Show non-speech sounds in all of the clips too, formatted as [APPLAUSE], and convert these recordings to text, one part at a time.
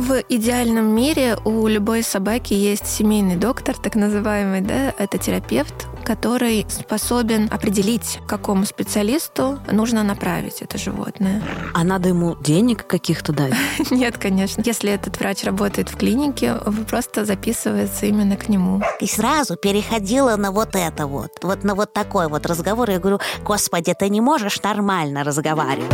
В идеальном мире у любой собаки есть семейный доктор, так называемый, да, это терапевт, который способен определить, к какому специалисту нужно направить это животное. А надо ему денег каких-то дать? [LAUGHS] Нет, конечно. Если этот врач работает в клинике, просто записывается именно к нему. И сразу переходила на вот это вот, вот на вот такой вот разговор. Я говорю, господи, ты не можешь нормально разговаривать.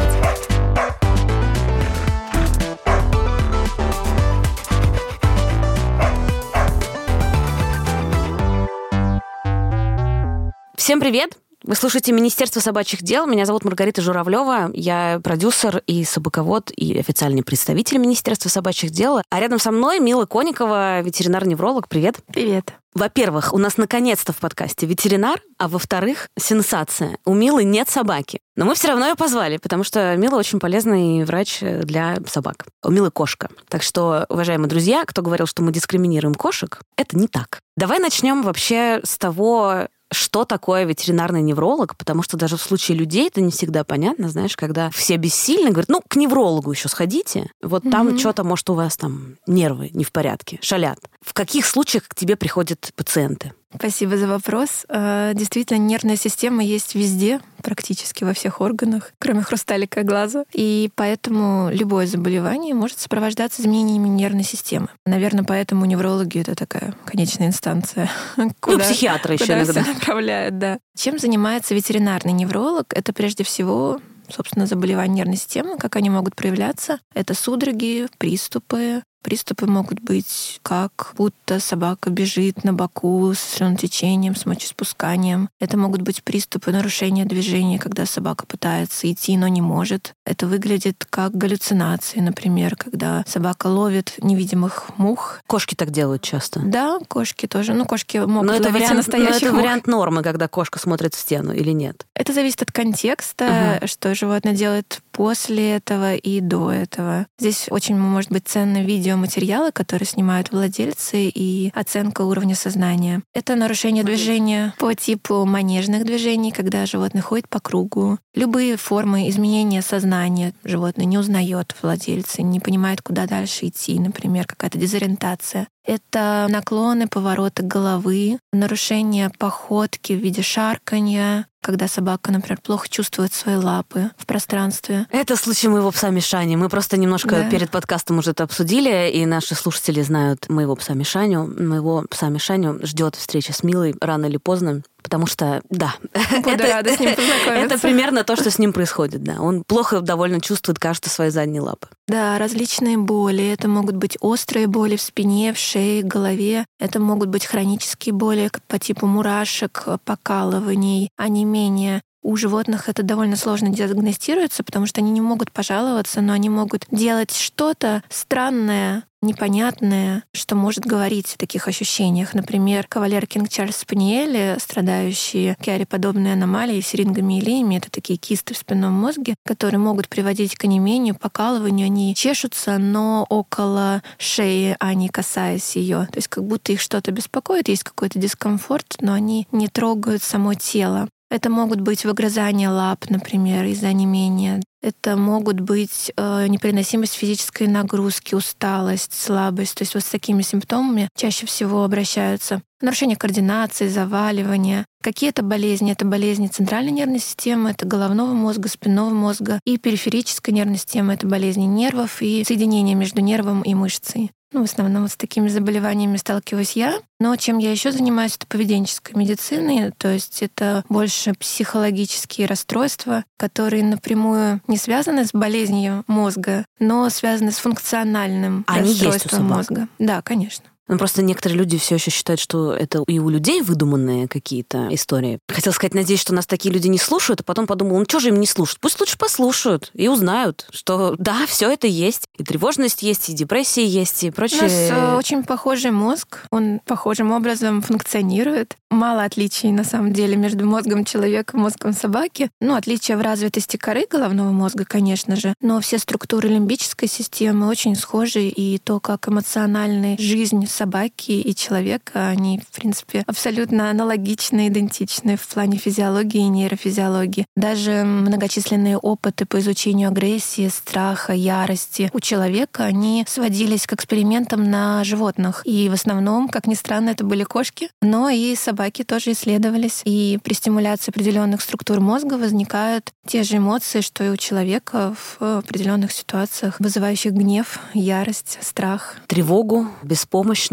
Всем привет! Вы слушаете Министерство собачьих дел. Меня зовут Маргарита Журавлева. Я продюсер и собаковод, и официальный представитель Министерства собачьих дел. А рядом со мной Мила Коникова, ветеринар-невролог. Привет. Привет. Во-первых, у нас наконец-то в подкасте ветеринар, а во-вторых, сенсация. У Милы нет собаки. Но мы все равно ее позвали, потому что Мила очень полезный врач для собак. У Милы кошка. Так что, уважаемые друзья, кто говорил, что мы дискриминируем кошек, это не так. Давай начнем вообще с того, что такое ветеринарный невролог, потому что даже в случае людей это не всегда понятно, знаешь, когда все бессильны, говорят, ну, к неврологу еще сходите, вот там mm-hmm. что-то, может, у вас там нервы не в порядке, шалят. В каких случаях к тебе приходят пациенты? Спасибо за вопрос. Э, действительно, нервная система есть везде, практически во всех органах, кроме хрусталика глаза. И поэтому любое заболевание может сопровождаться изменениями нервной системы. Наверное, поэтому неврологи — это такая конечная инстанция. [LAUGHS] Куда, ну, психиатры еще иногда. направляют, да. Чем занимается ветеринарный невролог? Это прежде всего собственно, заболевания нервной системы, как они могут проявляться. Это судороги, приступы, Приступы могут быть как будто собака бежит на боку с слюнотечением, с мочеспусканием. Это могут быть приступы нарушения движения, когда собака пытается идти, но не может. Это выглядит как галлюцинации, например, когда собака ловит невидимых мух. Кошки так делают часто. Да, кошки тоже. Ну, кошки могут но это вариант, настоящих но это мух. вариант нормы, когда кошка смотрит в стену или нет? Это зависит от контекста, ага. что животное делает после этого и до этого. Здесь очень может быть видео видеоматериалы, которые снимают владельцы, и оценка уровня сознания. Это нарушение движения по типу манежных движений, когда животное ходит по кругу. Любые формы изменения сознания животное не узнает владельца, не понимает, куда дальше идти, например, какая-то дезориентация. Это наклоны, повороты головы, нарушение походки в виде шарканья, когда собака, например, плохо чувствует свои лапы в пространстве. Это случай моего пса Мишани. Мы просто немножко да. перед подкастом уже это обсудили, и наши слушатели знают моего пса Мишаню. Моего пса Мишаню ждет встреча с Милой рано или поздно потому что, да, Буду это, рада с ним [LAUGHS] это примерно то, что с ним происходит, да. Он плохо довольно чувствует, кажется, свои задние лапы. Да, различные боли. Это могут быть острые боли в спине, в шее, голове. Это могут быть хронические боли по типу мурашек, покалываний, онемения. У животных это довольно сложно диагностируется, потому что они не могут пожаловаться, но они могут делать что-то странное, непонятное, что может говорить о таких ощущениях. Например, кавалер Кинг Чарльз Спаниели, страдающие киаре-подобной аномалией, сирингомиелиями, это такие кисты в спинном мозге, которые могут приводить к онемению, покалыванию. Они чешутся, но около шеи, а не касаясь ее. То есть как будто их что-то беспокоит, есть какой-то дискомфорт, но они не трогают само тело. Это могут быть выгрызания лап, например, из-за онемения. Это могут быть э, непереносимость физической нагрузки, усталость, слабость. То есть вот с такими симптомами чаще всего обращаются. Нарушение координации, заваливание. Какие это болезни? Это болезни центральной нервной системы, это головного мозга, спинного мозга и периферической нервной системы. Это болезни нервов и соединения между нервом и мышцей. Ну, в основном вот с такими заболеваниями сталкиваюсь я. Но чем я еще занимаюсь, это поведенческой медициной, то есть это больше психологические расстройства, которые напрямую не связаны с болезнью мозга, но связаны с функциональным Они расстройством мозга. Да, конечно. Ну, просто некоторые люди все еще считают, что это и у людей выдуманные какие-то истории. Хотел сказать, надеюсь, что нас такие люди не слушают, а потом подумал, ну что же им не слушать? Пусть лучше послушают и узнают, что да, все это есть. И тревожность есть, и депрессия есть, и прочее. У нас э, очень похожий мозг, он похожим образом функционирует. Мало отличий, на самом деле, между мозгом человека и мозгом собаки. Ну, отличия в развитости коры головного мозга, конечно же, но все структуры лимбической системы очень схожи, и то, как эмоциональная жизнь собаки и человека, они, в принципе, абсолютно аналогичны, идентичны в плане физиологии и нейрофизиологии. Даже многочисленные опыты по изучению агрессии, страха, ярости у человека, они сводились к экспериментам на животных. И в основном, как ни странно, это были кошки, но и собаки тоже исследовались. И при стимуляции определенных структур мозга возникают те же эмоции, что и у человека в определенных ситуациях, вызывающих гнев, ярость, страх. Тревогу, беспомощность.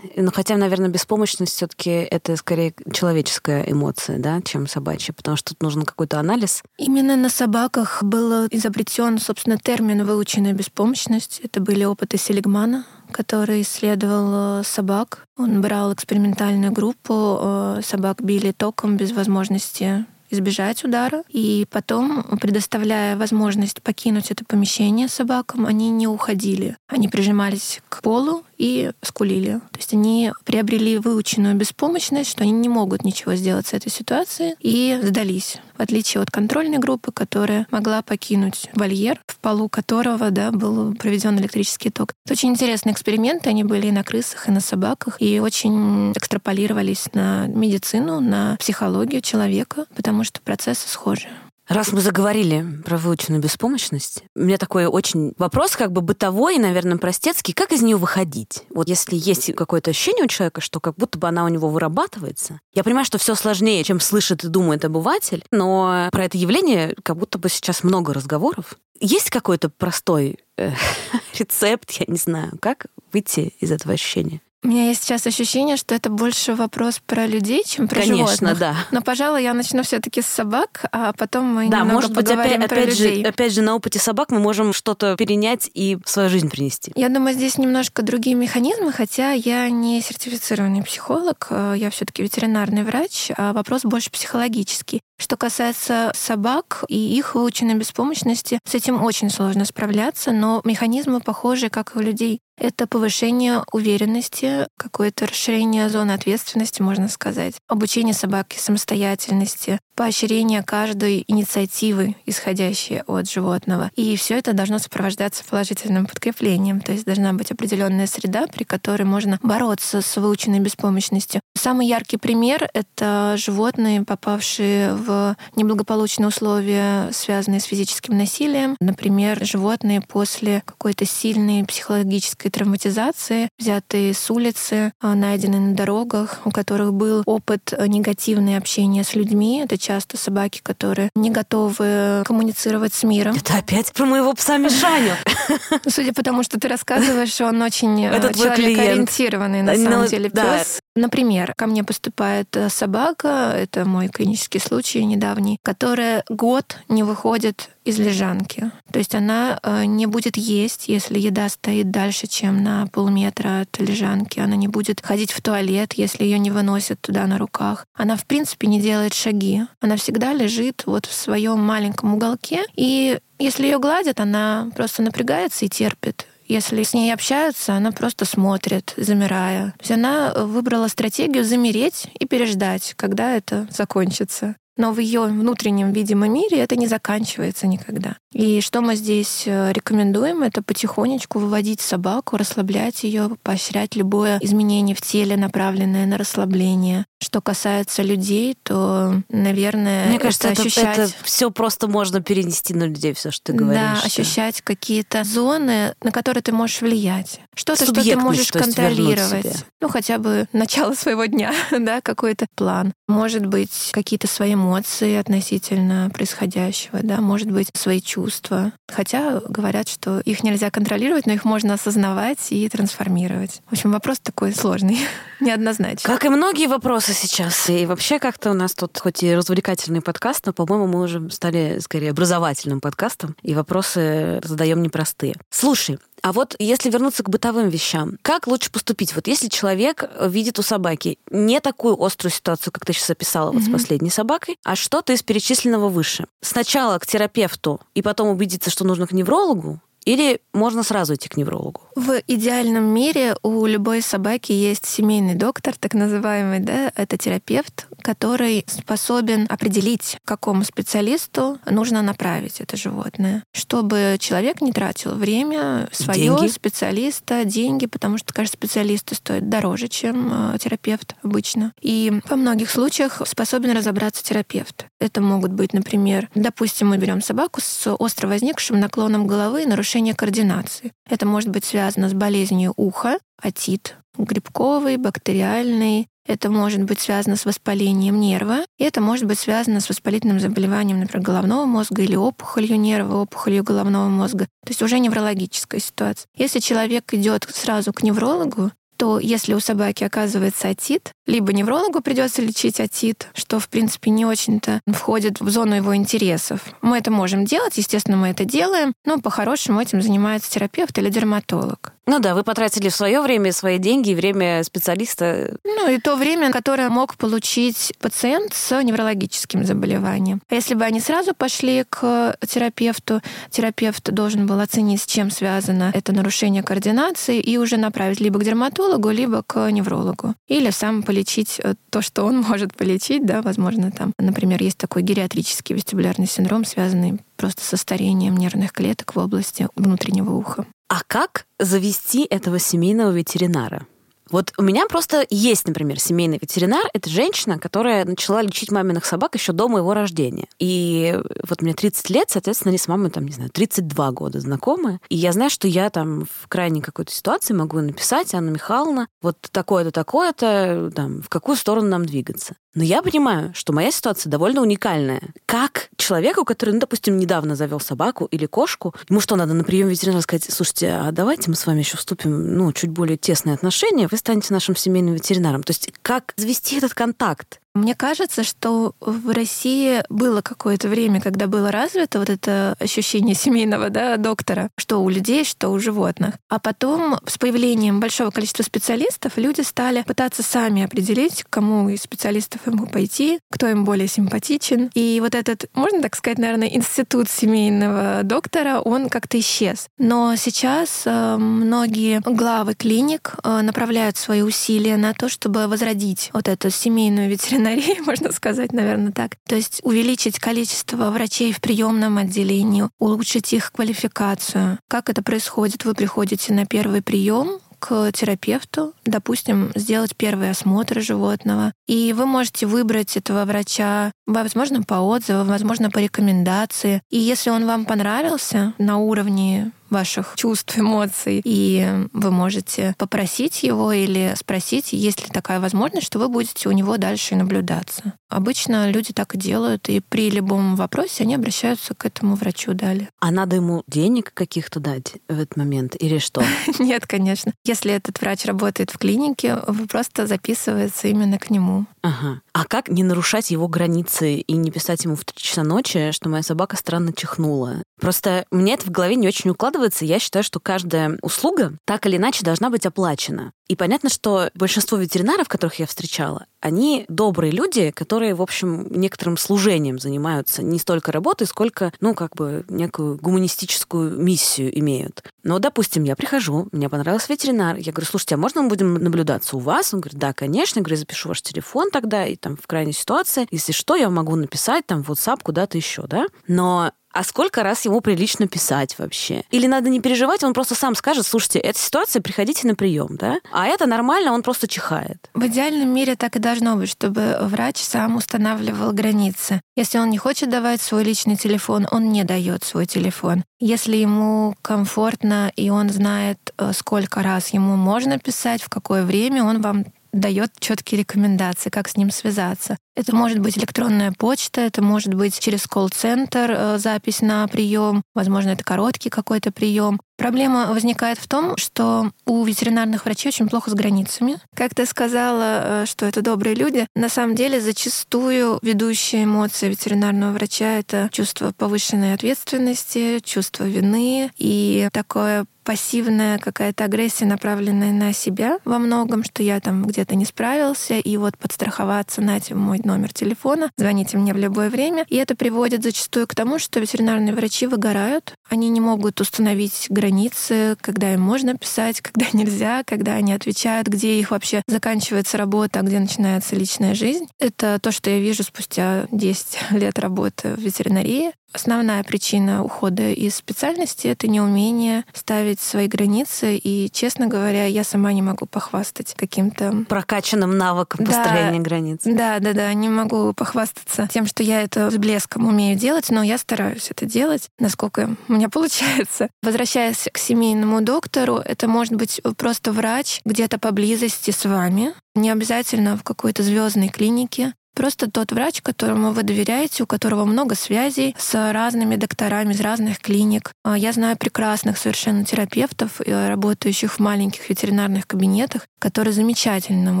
Ну, хотя, наверное, беспомощность все таки это скорее человеческая эмоция, да, чем собачья, потому что тут нужен какой-то анализ. Именно на собаках был изобретен, собственно, термин «выученная беспомощность». Это были опыты Селигмана, который исследовал э, собак. Он брал экспериментальную группу, э, собак били током без возможности избежать удара. И потом, предоставляя возможность покинуть это помещение собакам, они не уходили. Они прижимались к полу и скулили. То есть они приобрели выученную беспомощность, что они не могут ничего сделать с этой ситуацией, и сдались. В отличие от контрольной группы, которая могла покинуть вольер, в полу которого да, был проведен электрический ток. Это очень интересные эксперименты. Они были и на крысах, и на собаках, и очень экстраполировались на медицину, на психологию человека, потому что процессы схожи. Раз мы заговорили про выученную беспомощность, у меня такой очень вопрос, как бы бытовой наверное, простецкий. Как из нее выходить? Вот если есть какое-то ощущение у человека, что как будто бы она у него вырабатывается. Я понимаю, что все сложнее, чем слышит и думает обыватель, но про это явление как будто бы сейчас много разговоров. Есть какой-то простой э, [LAUGHS] рецепт, я не знаю, как выйти из этого ощущения? У меня есть сейчас ощущение, что это больше вопрос про людей, чем про Конечно, животных. да. Но, пожалуй, я начну все-таки с собак, а потом мы Да, немного может быть, опять, поговорим про опять, же, людей. опять же, на опыте собак мы можем что-то перенять и в свою жизнь принести. Я думаю, здесь немножко другие механизмы, хотя я не сертифицированный психолог, э, я все-таки ветеринарный врач, а вопрос больше психологический. Что касается собак и их выученной беспомощности, с этим очень сложно справляться, но механизмы похожи, как и у людей. Это повышение уверенности, какое-то расширение зоны ответственности, можно сказать, обучение собаки самостоятельности, поощрение каждой инициативы, исходящей от животного. И все это должно сопровождаться положительным подкреплением. То есть должна быть определенная среда, при которой можно бороться с выученной беспомощностью. Самый яркий пример — это животные, попавшие в неблагополучные условия, связанные с физическим насилием. Например, животные после какой-то сильной психологической травматизации, взятые с улицы, а, найденные на дорогах, у которых был опыт негативного общения с людьми. Это часто собаки, которые не готовы коммуницировать с миром. Это опять про моего пса Мишаню. [LAUGHS] Судя по тому, что ты рассказываешь, он очень э, человекоориентированный, на Ну, самом деле, пес. Например, ко мне поступает э, собака, это мой клинический случай недавний, которая год не выходит из лежанки. То есть она э, не будет есть, если еда стоит дальше, чем на полметра от лежанки. Она не будет ходить в туалет, если ее не выносят туда на руках. Она, в принципе, не делает шаги. Она всегда лежит вот в своем маленьком уголке. И если ее гладят, она просто напрягается и терпит. Если с ней общаются, она просто смотрит, замирая. То есть она выбрала стратегию замереть и переждать, когда это закончится. Но в ее внутреннем видимом мире это не заканчивается никогда. И что мы здесь э, рекомендуем, это потихонечку выводить собаку, расслаблять ее, поощрять любое изменение в теле, направленное на расслабление. Что касается людей, то, наверное, Мне кажется, это, ощущать... все просто можно перенести на людей, все, что ты говоришь. Да, ощущать какие-то зоны, на которые ты можешь влиять. Что-то, что ты можешь контролировать. Ну, хотя бы начало [LAUGHS] своего дня, да, какой-то план. Может быть, какие-то свои эмоции относительно происходящего, да, может быть, свои чувства. Хотя говорят, что их нельзя контролировать, но их можно осознавать и трансформировать. В общем, вопрос такой сложный, [LAUGHS] неоднозначный. Как и многие вопросы сейчас. И вообще как-то у нас тут хоть и развлекательный подкаст, но, по-моему, мы уже стали скорее образовательным подкастом, и вопросы задаем непростые. Слушай, а вот если вернуться к бытовым вещам, как лучше поступить? Вот если человек видит у собаки не такую острую ситуацию, как ты сейчас описала вот с последней собакой, а что-то из перечисленного выше. Сначала к терапевту и потом убедиться, что нужно к неврологу, или можно сразу идти к неврологу? В идеальном мире у любой собаки есть семейный доктор, так называемый, да, это терапевт, который способен определить, какому специалисту нужно направить это животное, чтобы человек не тратил время свое, деньги. специалиста, деньги, потому что, каждый специалист стоит дороже, чем э, терапевт обычно. И во многих случаях способен разобраться терапевт. Это могут быть, например, допустим, мы берем собаку с остро возникшим наклоном головы и нарушением координации. Это может быть связано с болезнью уха, отит, грибковый, бактериальный, это может быть связано с воспалением нерва, и это может быть связано с воспалительным заболеванием, например, головного мозга или опухолью нерва, опухолью головного мозга. То есть уже неврологическая ситуация. Если человек идет сразу к неврологу, то если у собаки оказывается отит, либо неврологу придется лечить отит, что, в принципе, не очень-то входит в зону его интересов. Мы это можем делать, естественно, мы это делаем, но по-хорошему этим занимается терапевт или дерматолог. Ну да, вы потратили свое время свои деньги и время специалиста. Ну и то время, которое мог получить пациент с неврологическим заболеванием. А если бы они сразу пошли к терапевту, терапевт должен был оценить, с чем связано это нарушение координации и уже направить либо к дерматологу, либо к неврологу. Или сам полечить э, то, что он [LAUGHS] может полечить, да, возможно, там, например, есть такой гериатрический вестибулярный синдром, связанный просто со старением нервных клеток в области внутреннего уха. А как завести этого семейного ветеринара? Вот у меня просто есть, например, семейный ветеринар. Это женщина, которая начала лечить маминых собак еще до моего рождения. И вот мне 30 лет, соответственно, они с мамой, там, не знаю, 32 года знакомы. И я знаю, что я там в крайней какой-то ситуации могу написать, Анна Михайловна, вот такое-то, такое-то, там, в какую сторону нам двигаться. Но я понимаю, что моя ситуация довольно уникальная. Как человеку, который, ну, допустим, недавно завел собаку или кошку, ему что, надо на прием ветеринара сказать, слушайте, а давайте мы с вами еще вступим, ну, чуть более тесные отношения, вы станете нашим семейным ветеринаром. То есть как завести этот контакт? Мне кажется, что в России было какое-то время, когда было развито вот это ощущение семейного да, доктора, что у людей, что у животных. А потом с появлением большого количества специалистов люди стали пытаться сами определить, к кому из специалистов ему пойти, кто им более симпатичен. И вот этот, можно так сказать, наверное, институт семейного доктора, он как-то исчез. Но сейчас э, многие главы клиник э, направляют свои усилия на то, чтобы возродить вот эту семейную ветеринарию ветеринарии, [LAUGHS] можно сказать, наверное, так. То есть увеличить количество врачей в приемном отделении, улучшить их квалификацию. Как это происходит? Вы приходите на первый прием, к терапевту, допустим, сделать первый осмотр животного. И вы можете выбрать этого врача, возможно, по отзывам, возможно, по рекомендации. И если он вам понравился на уровне ваших чувств, эмоций, и вы можете попросить его или спросить, есть ли такая возможность, что вы будете у него дальше наблюдаться. Обычно люди так и делают, и при любом вопросе они обращаются к этому врачу далее. А надо ему денег каких-то дать в этот момент или что? [LAUGHS] Нет, конечно. Если этот врач работает в клинике, вы просто записывается именно к нему. Ага. А как не нарушать его границы и не писать ему в 3 часа ночи, что моя собака странно чихнула? Просто мне это в голове не очень укладывается. Я считаю, что каждая услуга так или иначе должна быть оплачена. И понятно, что большинство ветеринаров, которых я встречала, они добрые люди, которые, в общем, некоторым служением занимаются. Не столько работой, сколько, ну, как бы, некую гуманистическую миссию имеют. Но, допустим, я прихожу, мне понравился ветеринар, я говорю, слушайте, а можно мы будем наблюдаться у вас? Он говорит, да, конечно. Я говорю, запишу ваш телефон тогда, и там в крайней ситуации, если что, я могу написать там в WhatsApp куда-то еще, да? Но а сколько раз ему прилично писать вообще? Или надо не переживать, он просто сам скажет, слушайте, эта ситуация, приходите на прием, да? А это нормально, он просто чихает. В идеальном мире так и должно быть, чтобы врач сам устанавливал границы. Если он не хочет давать свой личный телефон, он не дает свой телефон. Если ему комфортно и он знает, э, сколько раз ему можно писать, в какое время, он вам дает четкие рекомендации, как с ним связаться. Это может быть электронная почта, это может быть через колл-центр э, запись на прием, возможно, это короткий какой-то прием. Проблема возникает в том, что у ветеринарных врачей очень плохо с границами. Как ты сказала, э, что это добрые люди, на самом деле зачастую ведущие эмоции ветеринарного врача — это чувство повышенной ответственности, чувство вины и такое пассивная какая-то агрессия, направленная на себя во многом, что я там где-то не справился, и вот подстраховаться, нате мой номер телефона, звоните мне в любое время. И это приводит зачастую к тому, что ветеринарные врачи выгорают, они не могут установить границы, когда им можно писать, [LAUGHS] когда нельзя, когда они отвечают, где их вообще заканчивается работа, а где начинается личная жизнь. Это то, что я вижу спустя 10 [LAUGHS] лет работы в ветеринарии. Основная причина ухода из специальности — это неумение ставить свои границы. И, честно говоря, я сама не могу похвастать каким-то... Прокачанным навыком да, построения границ. Да, да, да. Не могу похвастаться тем, что я это с блеском умею делать, но я стараюсь это делать, насколько у меня [LAUGHS] получается. Возвращаясь к семейному доктору, это может быть просто врач где-то поблизости с вами, не обязательно в какой-то звездной клинике. Просто тот врач, которому вы доверяете, у которого много связей с разными докторами из разных клиник. А, я знаю прекрасных совершенно терапевтов, э, работающих в маленьких ветеринарных кабинетах, которые замечательным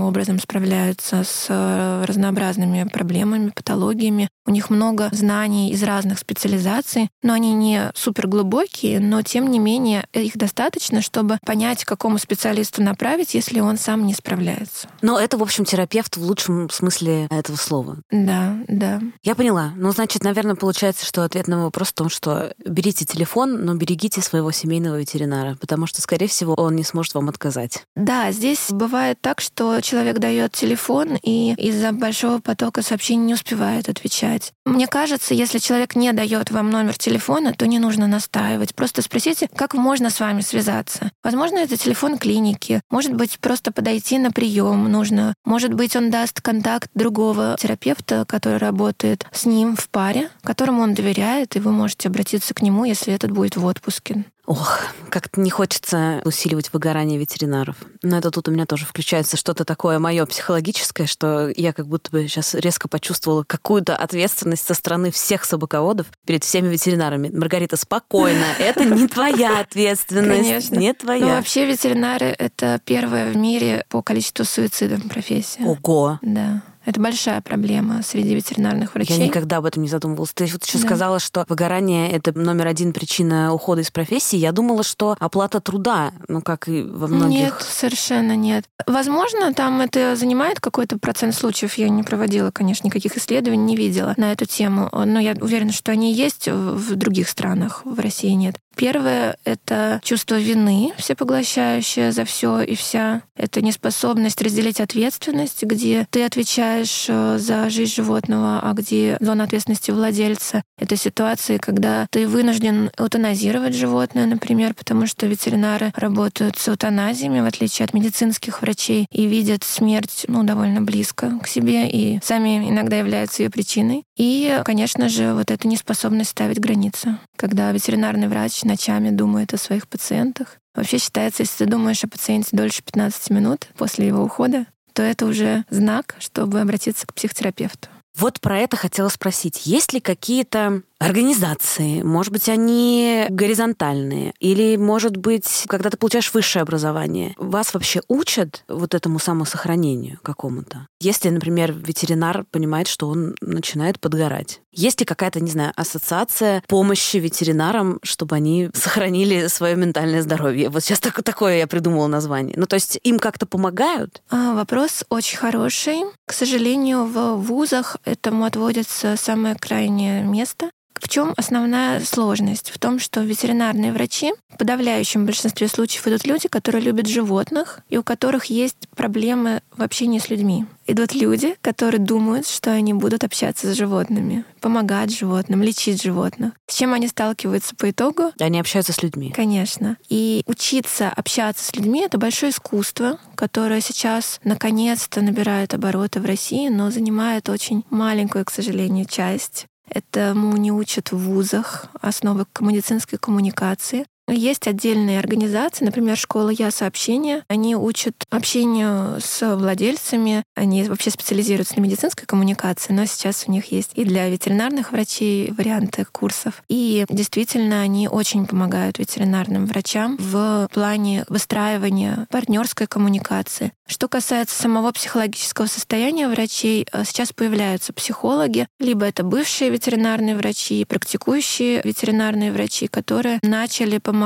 образом справляются с э, разнообразными проблемами, патологиями. У них много знаний из разных специализаций, но они не супер глубокие, но тем не менее их достаточно, чтобы понять, к какому специалисту направить, если он сам не справляется. Но это, в общем, терапевт в лучшем смысле этого слова. Да, да. Я поняла. Ну, значит, наверное, получается, что ответ на вопрос в том, что берите телефон, но берегите своего семейного ветеринара, потому что, скорее всего, он не сможет вам отказать. Да, здесь бывает так, что человек дает телефон и из-за большого потока сообщений не успевает отвечать. Мне кажется, если человек не дает вам номер телефона, то не нужно настаивать. Просто спросите, как можно с вами связаться. Возможно, это телефон клиники. Может быть, просто подойти на прием нужно. Может быть, он даст контакт другого терапевта, который работает с ним в паре, которому он доверяет, и вы можете обратиться к нему, если этот будет в отпуске. Ох, как-то не хочется усиливать выгорание ветеринаров. Но это тут у меня тоже включается что-то такое мое психологическое, что я как будто бы сейчас резко почувствовала какую-то ответственность со стороны всех собаководов перед всеми ветеринарами. Маргарита, спокойно, [LAUGHS] это не твоя ответственность. Конечно. Не твоя. Ну, вообще ветеринары — это первая в мире по количеству суицидов профессия. Ого. Да. Это большая проблема среди ветеринарных врачей. Я никогда об этом не задумывалась. Ты вот еще да. сказала, что выгорание — это номер один причина ухода из профессии. Я думала, что оплата труда, ну, как и во многих... Нет, совершенно нет. Возможно, там это занимает какой-то процент случаев. Я не проводила, конечно, никаких исследований, не видела на эту тему. Но я уверена, что они есть в других странах, в России нет. Первое — это чувство вины всепоглощающее за все и вся. Это неспособность разделить ответственность, где ты отвечаешь э, за жизнь животного, а где зона ответственности владельца. Это ситуации, когда ты вынужден эутаназировать животное, например, потому что ветеринары работают с эутаназиями, в отличие от медицинских врачей, и видят смерть ну, довольно близко к себе, и сами иногда являются ее причиной. И, конечно же, вот эта неспособность ставить границы. Когда ветеринарный врач ночами думает о своих пациентах. Вообще считается, если ты думаешь о пациенте дольше 15 минут после его ухода, то это уже знак, чтобы обратиться к психотерапевту. Вот про это хотела спросить. Есть ли какие-то организации, может быть, они горизонтальные, или, может быть, когда ты получаешь высшее образование, вас вообще учат вот этому самосохранению какому-то? Если, например, ветеринар понимает, что он начинает подгорать. Есть ли какая-то, не знаю, ассоциация помощи ветеринарам, чтобы они сохранили свое ментальное здоровье? Вот сейчас так, такое я придумала название. Ну, то есть им как-то помогают? А, вопрос очень хороший. К сожалению, в вузах этому отводится самое крайнее место. В чем основная сложность? В том, что ветеринарные врачи в подавляющем большинстве случаев идут люди, которые любят животных и у которых есть проблемы в общении с людьми. Идут люди, которые думают, что они будут общаться с животными, помогать животным, лечить животных. С чем они сталкиваются по итогу? Они общаются с людьми. Конечно. И учиться общаться с людьми — это большое искусство, которое сейчас наконец-то набирает обороты в России, но занимает очень маленькую, к сожалению, часть Этому не учат в вузах, основы медицинской коммуникации. Есть отдельные организации, например, школа Я сообщения. Они учат общению с владельцами. Они вообще специализируются на медицинской коммуникации, но сейчас у них есть и для ветеринарных врачей варианты курсов. И действительно, они очень помогают ветеринарным врачам в плане выстраивания партнерской коммуникации. Что касается самого психологического состояния врачей, э, сейчас появляются психологи, либо это бывшие ветеринарные врачи, практикующие ветеринарные врачи, которые начали помогать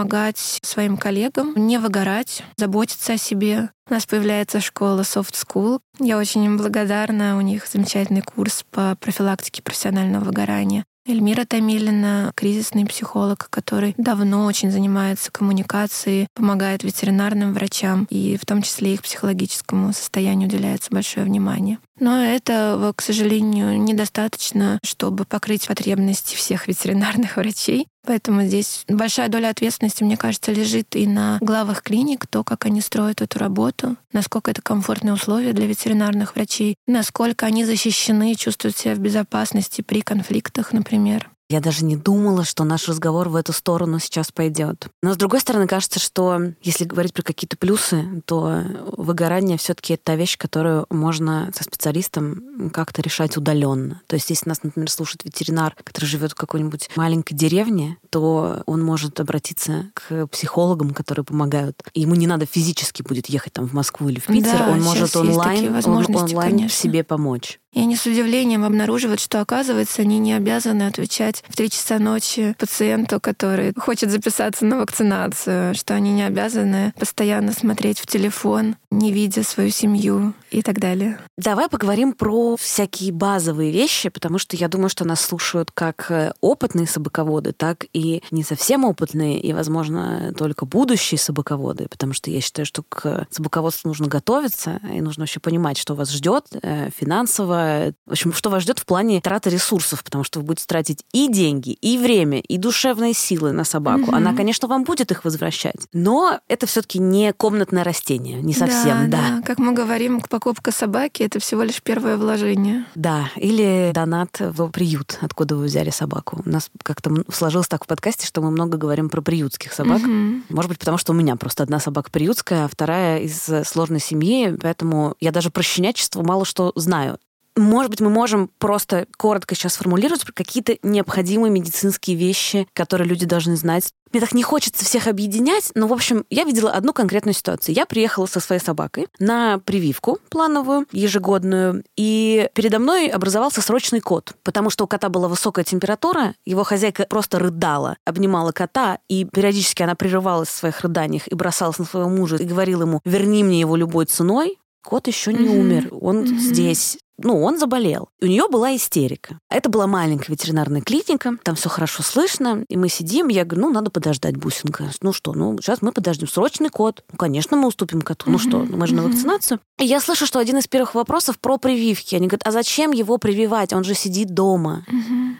своим коллегам не выгорать, заботиться о себе. У нас появляется школа Soft School. Я очень им благодарна. У них замечательный курс по профилактике профессионального выгорания. Эльмира Томилина, кризисный психолог, который давно очень занимается коммуникацией, помогает ветеринарным врачам и в том числе их психологическому состоянию уделяется большое внимание. Но этого, к сожалению, недостаточно, чтобы покрыть потребности всех ветеринарных [LAUGHS] врачей. Поэтому здесь большая доля ответственности, мне кажется, лежит и на главах клиник, то, как они строят эту работу, насколько это комфортные условия для ветеринарных врачей, насколько они защищены, чувствуют себя в безопасности при конфликтах, например. Я даже не думала, что наш разговор в эту сторону сейчас пойдет. Но с другой стороны, кажется, что если говорить про какие-то плюсы, то выгорание все-таки это та вещь, которую можно со специалистом как-то решать удаленно. То есть, если нас, например, слушает ветеринар, который живет в какой-нибудь маленькой деревне, то он может обратиться к психологам, которые помогают. Ему не надо физически будет ехать там в Москву или в Питер, да, он может онлайн, он, онлайн конечно. себе помочь. И они с удивлением обнаруживают, что, оказывается, они не обязаны отвечать в три часа ночи пациенту, который хочет записаться на вакцинацию, что они не обязаны постоянно смотреть в телефон, не видя свою семью и так далее. Давай поговорим про всякие базовые вещи, потому что я думаю, что нас слушают как э, опытные собаководы, так и не совсем опытные, и, возможно, только будущие собаководы, потому что я считаю, что к собаководству нужно готовиться, и нужно вообще понимать, что вас ждет э, финансово, в общем, что вас ждет в плане траты ресурсов, потому что вы будете тратить и деньги, и время, и душевные силы на собаку. Угу. Она, конечно, вам будет их возвращать, но это все-таки не комнатное растение, не совсем, да, да. да. Как мы говорим, покупка собаки это всего лишь первое вложение. Да, или донат в приют, откуда вы взяли собаку. У нас как-то сложилось так в подкасте, что мы много говорим про приютских собак. Угу. Может быть, потому что у меня просто одна собака приютская, а вторая из сложной семьи, поэтому я даже про щенячество мало что знаю. Может быть, мы можем просто коротко сейчас сформулировать какие-то необходимые медицинские вещи, которые люди должны знать. Мне так не хочется всех объединять, но, в общем, я видела одну конкретную ситуацию. Я приехала со своей собакой на прививку плановую, ежегодную, и передо мной образовался срочный кот, потому что у кота была высокая температура, его хозяйка просто рыдала, обнимала кота, и периодически она прерывалась в своих рыданиях и бросалась на своего мужа и говорила ему, верни мне его любой ценой, кот еще не mm-hmm. умер, он mm-hmm. здесь ну, он заболел. У нее была истерика. Это была маленькая ветеринарная клиника, там все хорошо слышно, и мы сидим, я говорю, ну, надо подождать, бусинка. Ну что, ну, сейчас мы подождем. Срочный код. Ну, конечно, мы уступим коту. Ну что, мы же на вакцинацию. И я слышу, что один из первых вопросов про прививки. Они говорят, а зачем его прививать? Он же сидит дома.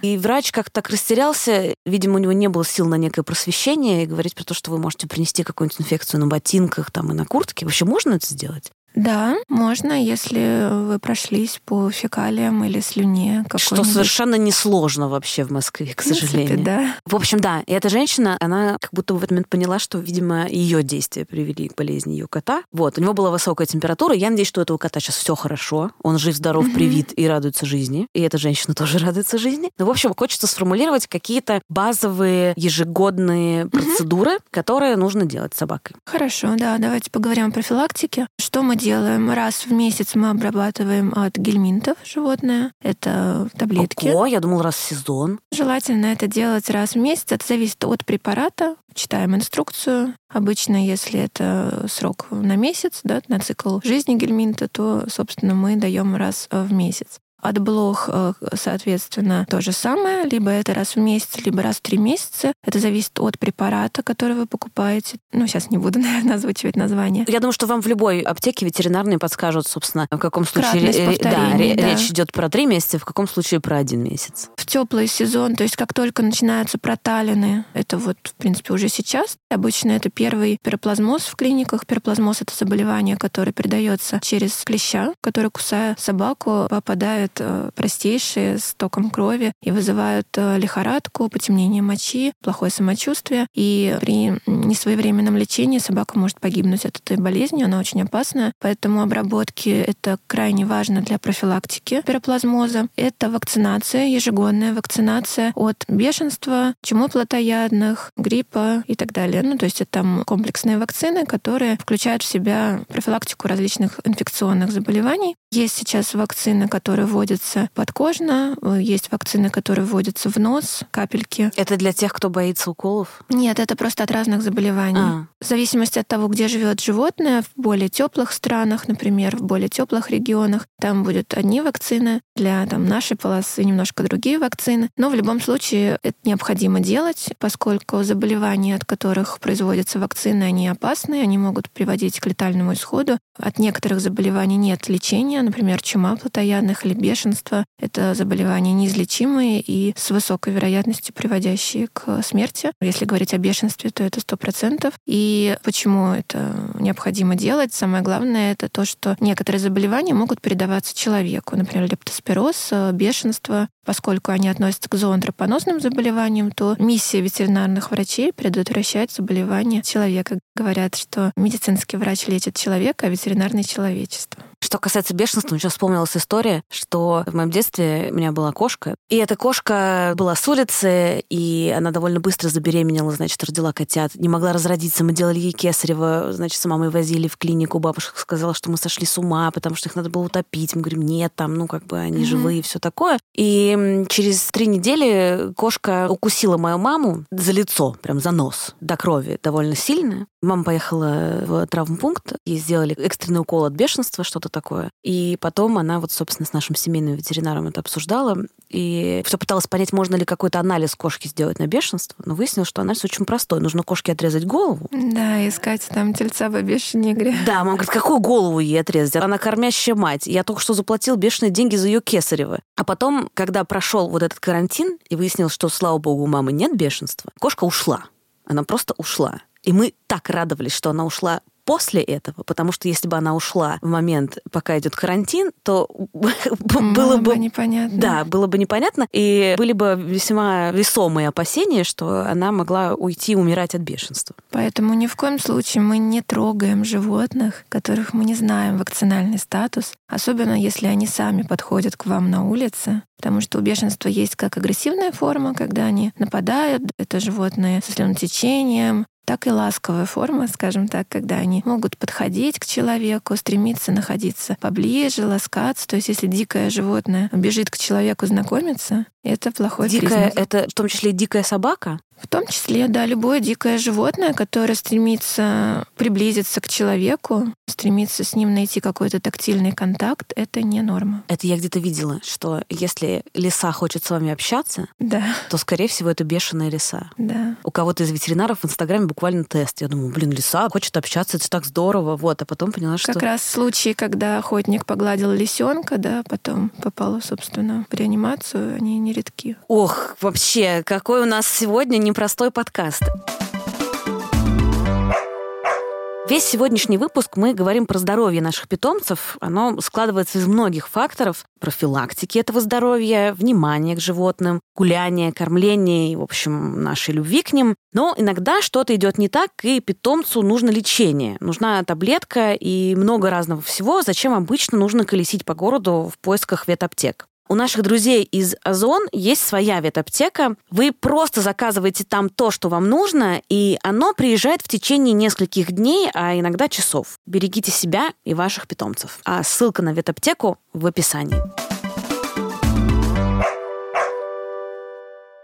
И врач как-то так растерялся. Видимо, у него не было сил на некое просвещение и говорить про то, что вы можете принести какую-нибудь инфекцию на ботинках там и на куртке. Вообще можно это сделать? Да, можно, если вы прошлись по фекалиям или слюне. Что совершенно несложно вообще в Москве, к сожалению. В, принципе, да. в общем, да, и эта женщина, она как будто в этот момент поняла, что, видимо, ее действия привели к болезни ее кота. Вот, у него была высокая температура. Я надеюсь, что у этого кота сейчас все хорошо. Он жив, здоров, привит и радуется жизни. И эта женщина [LAUGHS] тоже радуется жизни. Ну, в общем, хочется сформулировать какие-то базовые ежегодные процедуры, которые нужно делать с собакой. Хорошо, да, давайте поговорим о профилактике. Что мы делаем? Раз в месяц мы обрабатываем от гельминтов животное. Это таблетки. Ого, я думал, раз в сезон. Желательно это делать раз в месяц. Это зависит от препарата. Читаем инструкцию. Обычно, если это срок на месяц, да, на цикл жизни гельминта, то, собственно, мы даем раз в месяц. От блох, э, соответственно, то же самое. Либо это раз в месяц, либо раз в три месяца. Это зависит от препарата, который вы покупаете. Ну, сейчас не буду, [LAUGHS] наверное, озвучивать название. Я думаю, что вам в любой аптеке ветеринарные подскажут, собственно, в каком случае ре- да, да. речь идет про три месяца, в каком случае про один месяц. В теплый сезон, то есть как только начинаются проталины, это вот, в принципе, уже сейчас. Обычно это первый пироплазмоз в клиниках. Пироплазмоз — это заболевание, которое передается через клеща, который, кусая собаку, попадает бывают э, простейшие с током крови и вызывают э, лихорадку, потемнение мочи, плохое самочувствие. И при несвоевременном лечении собака может погибнуть от этой болезни, она очень опасная. Поэтому обработки — это крайне важно для профилактики пироплазмоза. Это вакцинация, ежегодная вакцинация от бешенства, чумы плотоядных, гриппа и так далее. Ну, то есть это там комплексные вакцины, которые включают в себя профилактику различных инфекционных заболеваний. Есть сейчас вакцины, которые вводятся подкожно, есть вакцины, которые вводятся в нос, капельки. Это для тех, кто боится уколов? Нет, это просто от разных заболеваний. А. В зависимости от того, где живет животное, в более теплых странах, например, в более теплых регионах, там будут одни вакцины, для там, нашей полосы немножко другие вакцины. Но в любом случае это необходимо делать, поскольку заболевания, от которых производятся вакцины, они опасны, они могут приводить к летальному исходу. От некоторых заболеваний нет лечения, например, чума плотоядных или бешенство. Это заболевания неизлечимые и с высокой вероятностью приводящие к смерти. Если говорить о бешенстве, то это сто процентов. И почему это необходимо делать? Самое главное — это то, что некоторые заболевания могут передаваться человеку. Например, лептоспироз, бешенство. Поскольку они относятся к зоонтропоносным заболеваниям, то миссия ветеринарных врачей предотвращать заболевания человека. Говорят, что медицинский врач лечит человека, а ветеринарное человечество. Что касается бешенства, мне сейчас вспомнилась история, что в моем детстве у меня была кошка, и эта кошка была с улицы, и она довольно быстро забеременела, значит, родила котят, не могла разродиться, мы делали ей кесарево, значит, с мамой возили в клинику, бабушка сказала, что мы сошли с ума, потому что их надо было утопить. Мы говорим, нет, там, ну, как бы они mm-hmm. живые и все такое. И через три недели кошка укусила мою маму за лицо, прям за нос, до крови довольно сильно. Мама поехала в травмпункт, ей сделали экстренный укол от бешенства, что-то такое. И потом она вот, собственно, с нашим семейным ветеринаром это обсуждала. И все пыталась понять, можно ли какой-то анализ кошки сделать на бешенство. Но выяснилось, что анализ очень простой. Нужно кошке отрезать голову. Да, искать там тельца в бешеной игре. Да, мама говорит, какую голову ей отрезать? Она кормящая мать. Я только что заплатил бешеные деньги за ее кесарево. А потом, когда прошел вот этот карантин, и выяснилось, что, слава богу, у мамы нет бешенства, кошка ушла. Она просто ушла. И мы так радовались, что она ушла после этого, потому что если бы она ушла в момент, пока идет карантин, то [LAUGHS] было бы непонятно. Да, было бы непонятно, и были бы весьма весомые опасения, что она могла уйти умирать от бешенства. Поэтому ни в коем случае мы не трогаем животных, которых мы не знаем вакцинальный статус, особенно если они сами подходят к вам на улице. Потому что у бешенства есть как агрессивная форма, когда они нападают, это животные со слюнотечением, так и ласковая форма, скажем так, когда они могут подходить к человеку, стремиться находиться поближе, ласкаться. То есть если дикое животное бежит к человеку знакомиться, это плохой дикая, признак. Это в том числе дикая собака? В том числе, да, любое дикое животное, которое стремится приблизиться к человеку, стремится с ним найти какой-то тактильный контакт, это не норма. Это я где-то видела, что если лиса хочет с вами общаться, да. то, скорее всего, это бешеная лиса. Да. У кого-то из ветеринаров в Инстаграме буквально тест. Я думаю, блин, лиса хочет общаться, это так здорово. Вот, а потом поняла, что... Как раз случай, когда охотник погладил лисенка, да, потом попал, собственно, в реанимацию, они нередки. Ох, вообще, какой у нас сегодня непростой подкаст. Весь сегодняшний выпуск мы говорим про здоровье наших питомцев. Оно складывается из многих факторов профилактики этого здоровья, внимания к животным, гуляния, кормления и, в общем, нашей любви к ним. Но иногда что-то идет не так, и питомцу нужно лечение. Нужна таблетка и много разного всего, зачем обычно нужно колесить по городу в поисках ветаптек. У наших друзей из Озон есть своя ветаптека. Вы просто заказываете там то, что вам нужно, и оно приезжает в течение нескольких дней, а иногда часов. Берегите себя и ваших питомцев. А ссылка на ветаптеку в описании.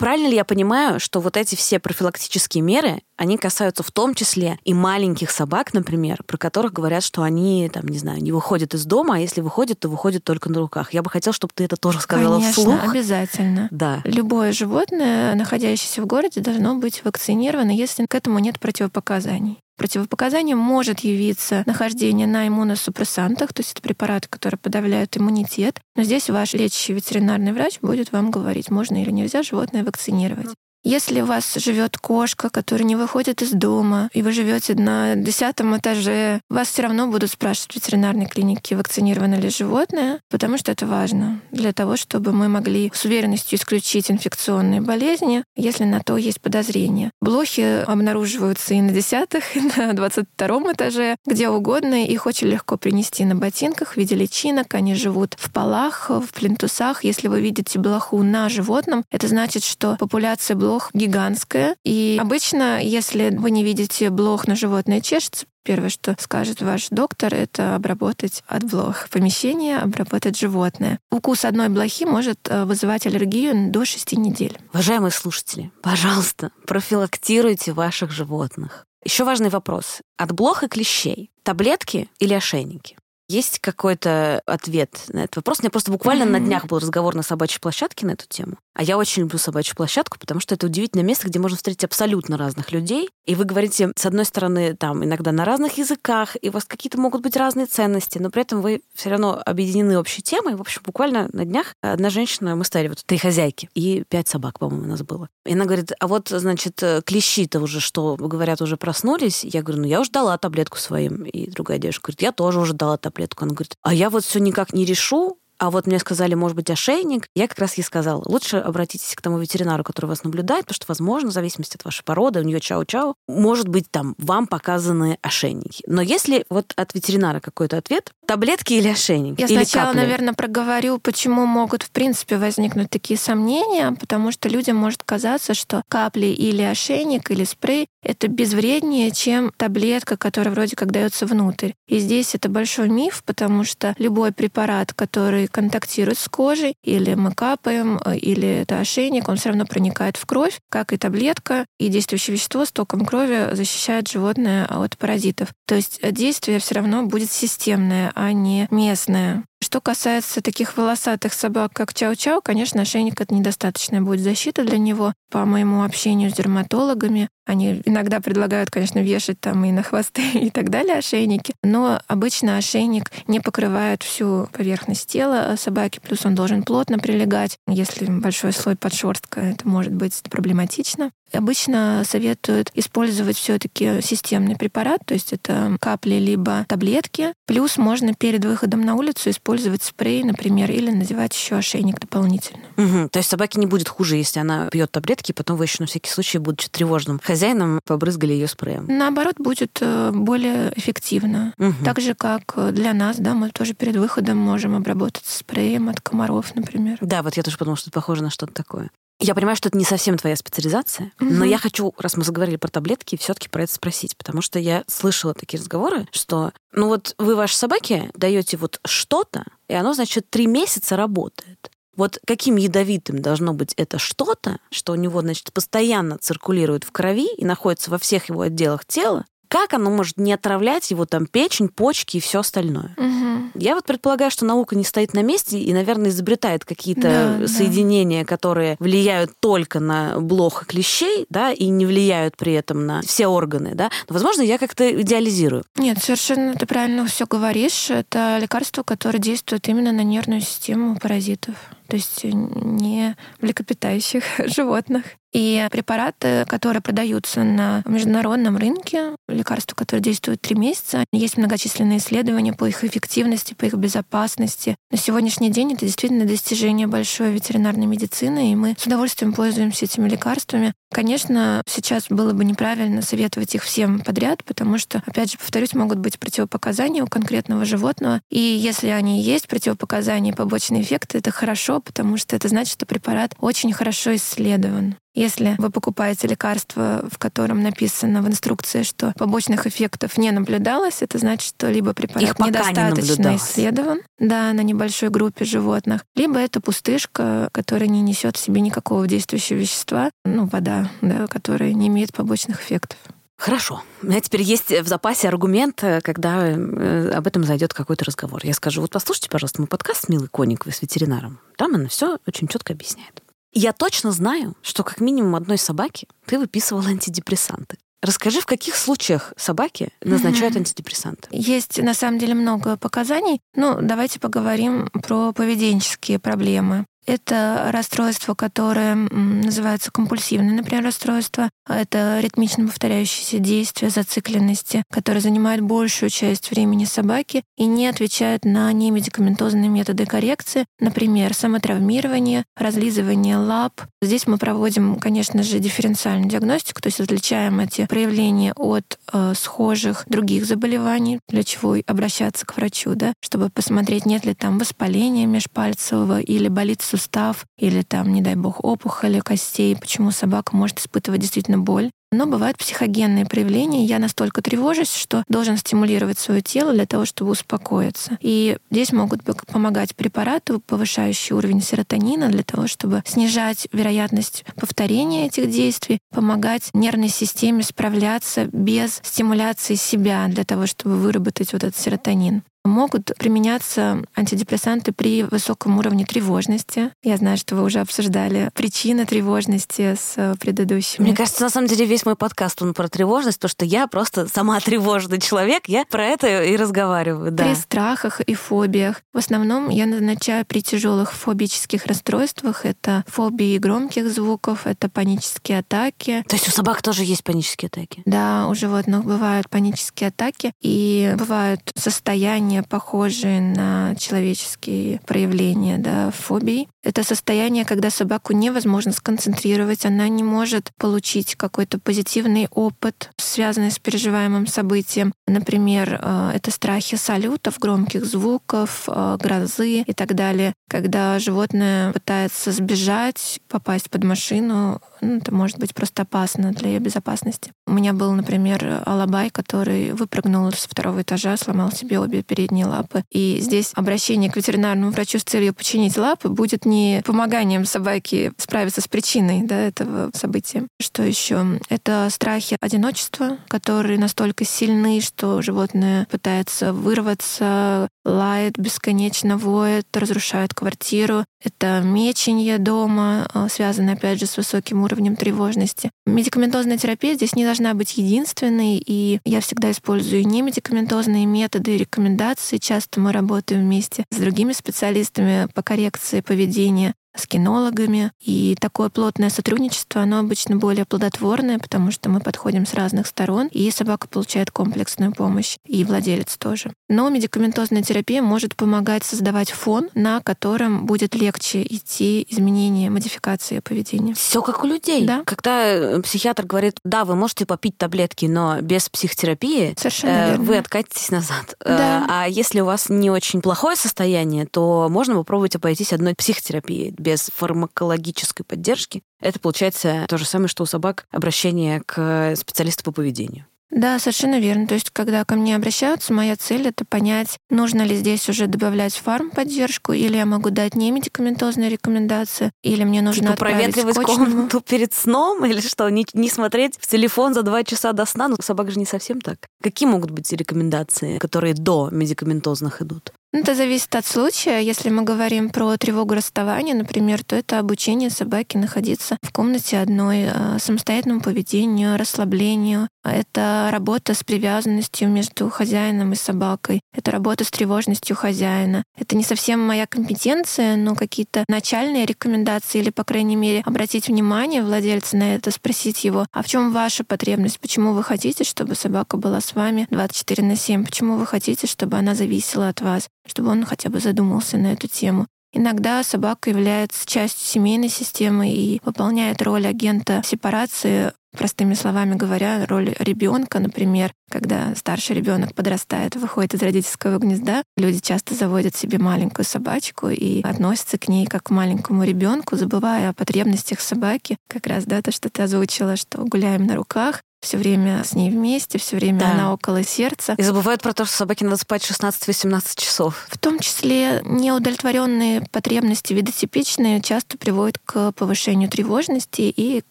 Правильно ли я понимаю, что вот эти все профилактические меры, они касаются в том числе и маленьких собак, например, про которых говорят, что они, там, не знаю, не выходят из дома, а если выходят, то выходят только на руках. Я бы хотела, чтобы ты это тоже сказала Конечно, вслух. обязательно. Да. Любое животное, находящееся в городе, должно быть вакцинировано, если к этому нет противопоказаний. Противопоказанием может явиться нахождение на иммуносупрессантах, то есть это препараты, которые подавляют иммунитет. Но здесь ваш лечащий ветеринарный врач будет вам говорить, можно или нельзя животное вакцинировать. Если у вас живет кошка, которая не выходит из дома, и вы живете на десятом этаже, вас все равно будут спрашивать в ветеринарной клинике, вакцинировано ли животное, потому что это важно для того, чтобы мы могли с уверенностью исключить инфекционные болезни, если на то есть подозрение. Блохи обнаруживаются и на десятых, и на двадцать втором этаже, где угодно. Их очень легко принести на ботинках в виде личинок. Они живут в полах, в плинтусах. Если вы видите блоху на животном, это значит, что популяция блох блох гигантская. И обычно, если вы не видите блох, но животное чешется, Первое, что скажет ваш доктор, это обработать от блох помещение, обработать животное. Укус одной блохи может э, вызывать аллергию до 6 недель. Уважаемые слушатели, пожалуйста, профилактируйте ваших животных. Еще важный вопрос. От блох и клещей таблетки или ошейники? Есть какой-то ответ на этот вопрос? У меня просто буквально mm-hmm. на днях был разговор на собачьей площадке на эту тему. А я очень люблю собачью площадку, потому что это удивительное место, где можно встретить абсолютно разных людей. И вы говорите, с одной стороны, там иногда на разных языках, и у вас какие-то могут быть разные ценности, но при этом вы все равно объединены общей темой. В общем, буквально на днях одна женщина, мы стали вот три хозяйки, и пять собак, по-моему, у нас было. И она говорит, а вот, значит, клещи-то уже что, говорят, уже проснулись? Я говорю, ну я уже дала таблетку своим. И другая девушка говорит, я тоже уже дала таблетку. Она говорит, а я вот все никак не решу, а вот мне сказали, может быть, ошейник. Я как раз ей сказала, лучше обратитесь к тому ветеринару, который вас наблюдает, потому что, возможно, в зависимости от вашей породы, у нее чау-чау, может быть, там вам показаны ошейники. Но если вот от ветеринара какой-то ответ, таблетки или ошейник? Я или сначала, капли? наверное, проговорю, почему могут, в принципе, возникнуть такие сомнения, потому что людям может казаться, что капли или ошейник, или спрей — это безвреднее, чем таблетка, которая вроде как дается внутрь. И здесь это большой миф, потому что любой препарат, который контактирует с кожей, или мы капаем, э, или это ошейник, он все равно проникает в кровь, как и таблетка, и действующее вещество с током крови защищает животное от паразитов. То есть действие все равно будет системное, а не местное. Что касается таких волосатых собак, как Чау-Чау, конечно, ошейник — это недостаточная будет защита для него. По моему общению с дерматологами, они иногда предлагают, конечно, вешать там и на хвосты [LAUGHS] и так далее ошейники, но обычно ошейник не покрывает всю поверхность тела собаки, плюс он должен плотно прилегать. Если большой слой подшерстка, это может быть проблематично. Обычно советуют использовать все-таки системный препарат, то есть это капли либо таблетки. Плюс можно перед выходом на улицу использовать спрей, например, или надевать еще ошейник дополнительно. Угу. То есть собаке не будет хуже, если она пьет таблетки, и потом вы еще на всякий случай, будучи тревожным хозяином, побрызгали ее спреем. Наоборот, будет э, более эффективно. Угу. Так же, как для нас, да, мы тоже перед выходом можем обработать спреем от комаров, например. Да, вот я тоже подумала, что это похоже на что-то такое. Я понимаю, что это не совсем твоя специализация, угу. но я хочу, раз мы заговорили про таблетки, все-таки про это спросить, потому что я слышала такие разговоры, что, ну вот вы вашей собаке даете вот что-то, и оно, значит, три месяца работает. Вот каким ядовитым должно быть это что-то, что у него, значит, постоянно циркулирует в крови и находится во всех его отделах тела, как оно может не отравлять его там печень, почки и все остальное. Угу. Я вот предполагаю, что наука не стоит на месте и, наверное, изобретает какие-то да, соединения, да. которые влияют только на блох клещей, да, и не влияют при этом на все органы, да. Но, возможно, я как-то идеализирую. Нет, совершенно ты правильно все говоришь. Это лекарство, которое действует именно на нервную систему паразитов то есть не млекопитающих [LAUGHS] животных. И препараты, которые продаются на международном рынке, лекарства, которые действуют три месяца, есть многочисленные исследования по их эффективности, по их безопасности. На сегодняшний день это действительно достижение большой ветеринарной медицины, и мы с удовольствием пользуемся этими лекарствами. Конечно, сейчас было бы неправильно советовать их всем подряд, потому что, опять же, повторюсь, могут быть противопоказания у конкретного животного. И если они есть, противопоказания, побочные эффекты, это хорошо, потому что это значит, что препарат очень хорошо исследован. Если вы покупаете лекарство, в котором написано в инструкции, что побочных эффектов не наблюдалось, это значит, что либо препарат недостаточно не исследован, да, на небольшой группе животных, либо это пустышка, которая не несет в себе никакого действующего вещества, ну, вода, да, которая не имеет побочных эффектов. Хорошо. У меня теперь есть в запасе аргумент, когда э, об этом зайдет какой-то разговор. Я скажу, вот послушайте, пожалуйста, мой подкаст с Милой Кониковой, с ветеринаром. Там она все очень четко объясняет. Я точно знаю, что как минимум одной собаке ты выписывал антидепрессанты. Расскажи, в каких случаях собаки назначают mm-hmm. антидепрессанты? Есть на самом деле много показаний. Ну, давайте поговорим про поведенческие проблемы. Это расстройство, которое называется компульсивное, например, расстройство. Это ритмично повторяющиеся действия, зацикленности, которые занимают большую часть времени собаки и не отвечают на немедикаментозные методы коррекции, например, самотравмирование, разлизывание лап. Здесь мы проводим, конечно же, дифференциальную диагностику, то есть отличаем эти проявления от э, схожих других заболеваний, для чего обращаться к врачу, да, чтобы посмотреть, нет ли там воспаления межпальцевого или болит сустав или там, не дай бог, опухоли костей, почему собака может испытывать действительно боль. Но бывают психогенные проявления. Я настолько тревожусь, что должен стимулировать свое тело для того, чтобы успокоиться. И здесь могут помогать препараты, повышающие уровень серотонина для того, чтобы снижать вероятность повторения этих действий, помогать нервной системе справляться без стимуляции себя для того, чтобы выработать вот этот серотонин. Могут применяться антидепрессанты при высоком уровне тревожности. Я знаю, что вы уже обсуждали причины тревожности с предыдущими. Мне кажется, на самом деле весь мой подкаст он про тревожность, то что я просто сама тревожный человек, я про это и разговариваю. Да. При страхах и фобиях. В основном я назначаю при тяжелых фобических расстройствах. Это фобии громких звуков, это панические атаки. То есть у собак тоже есть панические атаки? Да, у животных бывают панические атаки и бывают состояния состояния, похожие на человеческие проявления да, фобий. Это состояние, когда собаку невозможно сконцентрировать, она не может получить какой-то позитивный опыт, связанный с переживаемым событием. Например, э, это страхи салютов, громких звуков, э, грозы и так далее. Когда животное пытается сбежать, попасть под машину, ну, это может быть просто опасно для ее безопасности. У меня был, например, алабай, который выпрыгнул с второго этажа, сломал себе обе передние лапы. И здесь обращение к ветеринарному врачу с целью починить лапы будет не помоганием собаке справиться с причиной да, этого события. Что еще? Это страхи одиночества, которые настолько сильны, что животное пытается вырваться, лает, бесконечно воет, разрушает квартиру. Это меченье дома, а, связанное, опять же, с высоким уровнем тревожности. Медикаментозная терапия здесь не должна быть единственной, и я всегда использую немедикаментозные методы и рекомендации. Часто мы работаем вместе с другими специалистами по коррекции поведения с кинологами. И такое плотное сотрудничество, оно обычно более плодотворное, потому что мы подходим с разных сторон, и собака получает комплексную помощь, и владелец тоже. Но медикаментозная терапия может помогать создавать фон, на котором будет легче идти изменения, модификации поведения. Все как у людей. Да. Когда э, психиатр говорит, да, вы можете попить таблетки, но без психотерапии Совершенно э, верно. вы откатитесь назад. Да. Э, а если у вас не очень плохое состояние, то можно попробовать обойтись одной психотерапией без фармакологической поддержки, это получается то же самое, что у собак обращение к специалисту по поведению. Да, совершенно верно. То есть, когда ко мне обращаются, моя цель — это понять, нужно ли здесь уже добавлять фармподдержку, или я могу дать не медикаментозные рекомендации, или мне нужно типа проветривать кочному. комнату перед сном, [LAUGHS] или что, не, не смотреть в телефон за два часа до сна? Ну, собак же не совсем так. Какие могут быть рекомендации, которые до медикаментозных идут? Ну, Это зависит от случая. Если мы говорим про тревогу расставания, например, то это обучение собаки находиться в комнате одной, э, самостоятельному поведению, расслаблению. Это работа с привязанностью между хозяином и собакой. Это работа с тревожностью хозяина. Это не совсем моя компетенция, но какие-то начальные рекомендации или, по крайней мере, обратить внимание владельца на это, спросить его, а в чем ваша потребность? Почему вы хотите, чтобы собака была с вами 24 на 7? Почему вы хотите, чтобы она зависела от вас? Чтобы он хотя бы задумался на эту тему. Иногда собака является частью семейной системы и выполняет роль агента сепарации, простыми словами говоря, роль ребенка, например, когда старший ребенок подрастает, выходит из родительского гнезда, люди часто заводят себе маленькую собачку и относятся к ней как к маленькому ребенку, забывая о потребностях собаки. Как раз, да, то, что ты озвучила, что гуляем на руках, все время с ней вместе, все время Да. она около сердца. И забывают про то, что собаке надо спать 16-18 часов. В том числе неудовлетворенные потребности видотипичные часто приводят к повышению тревожности и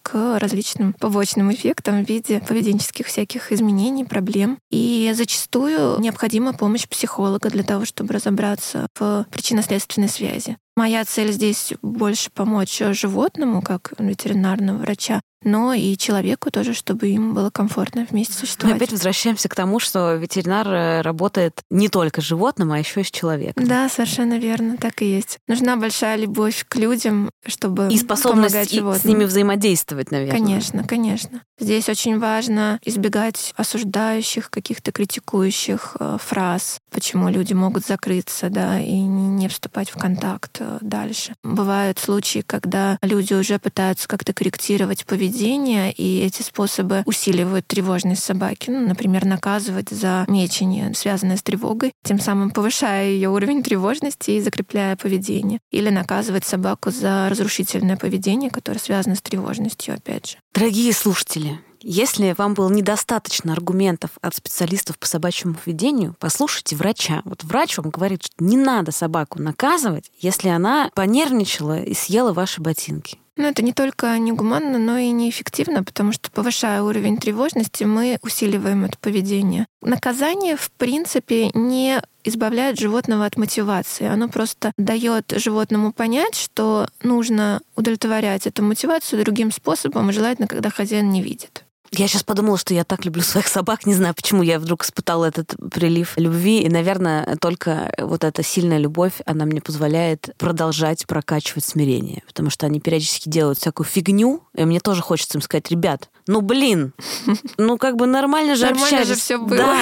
к различным побочным эффектам в виде поведенческих всяких изменений, проблем. И зачастую необходима помощь психолога для того, чтобы разобраться в причинно-следственной связи. Моя цель здесь больше помочь животному, как ветеринарного врача, но и человеку тоже, чтобы им было комфортно вместе Мы существовать. опять возвращаемся к тому, что ветеринар э, работает не только с животным, а еще и с человеком. Да, совершенно верно, так и есть. Нужна большая любовь к людям, чтобы И способность помогать и животным. с ними взаимодействовать, наверное. Конечно, конечно. Здесь очень важно избегать осуждающих, каких-то критикующих э, фраз, почему люди могут закрыться, да, и не не вступать в контакт э, дальше. Бывают случаи, когда люди уже пытаются как-то корректировать поведение, и эти способы усиливают тревожность собаки. Ну, например, наказывать за мечение, связанное с тревогой, тем самым повышая ее уровень тревожности и закрепляя поведение. Или наказывать собаку за разрушительное поведение, которое связано с тревожностью, опять же. Дорогие слушатели, если вам было недостаточно аргументов от специалистов по собачьему поведению, послушайте врача. Вот врач вам говорит, что не надо собаку наказывать, если она понервничала и съела ваши ботинки. Но это не только негуманно, но и неэффективно, потому что, повышая уровень тревожности, мы усиливаем это поведение. Наказание, в принципе, не избавляет животного от мотивации. Оно просто дает животному понять, что нужно удовлетворять эту мотивацию другим способом, желательно, когда хозяин не видит. Я сейчас подумала, что я так люблю своих собак. Не знаю, почему я вдруг испытала этот прилив любви. И, наверное, только вот эта сильная любовь, она мне позволяет продолжать прокачивать смирение. Потому что они периодически делают всякую фигню, и мне тоже хочется им сказать, ребят, ну блин, [LAUGHS] ну как бы нормально же Нормально общались. же все было. Да,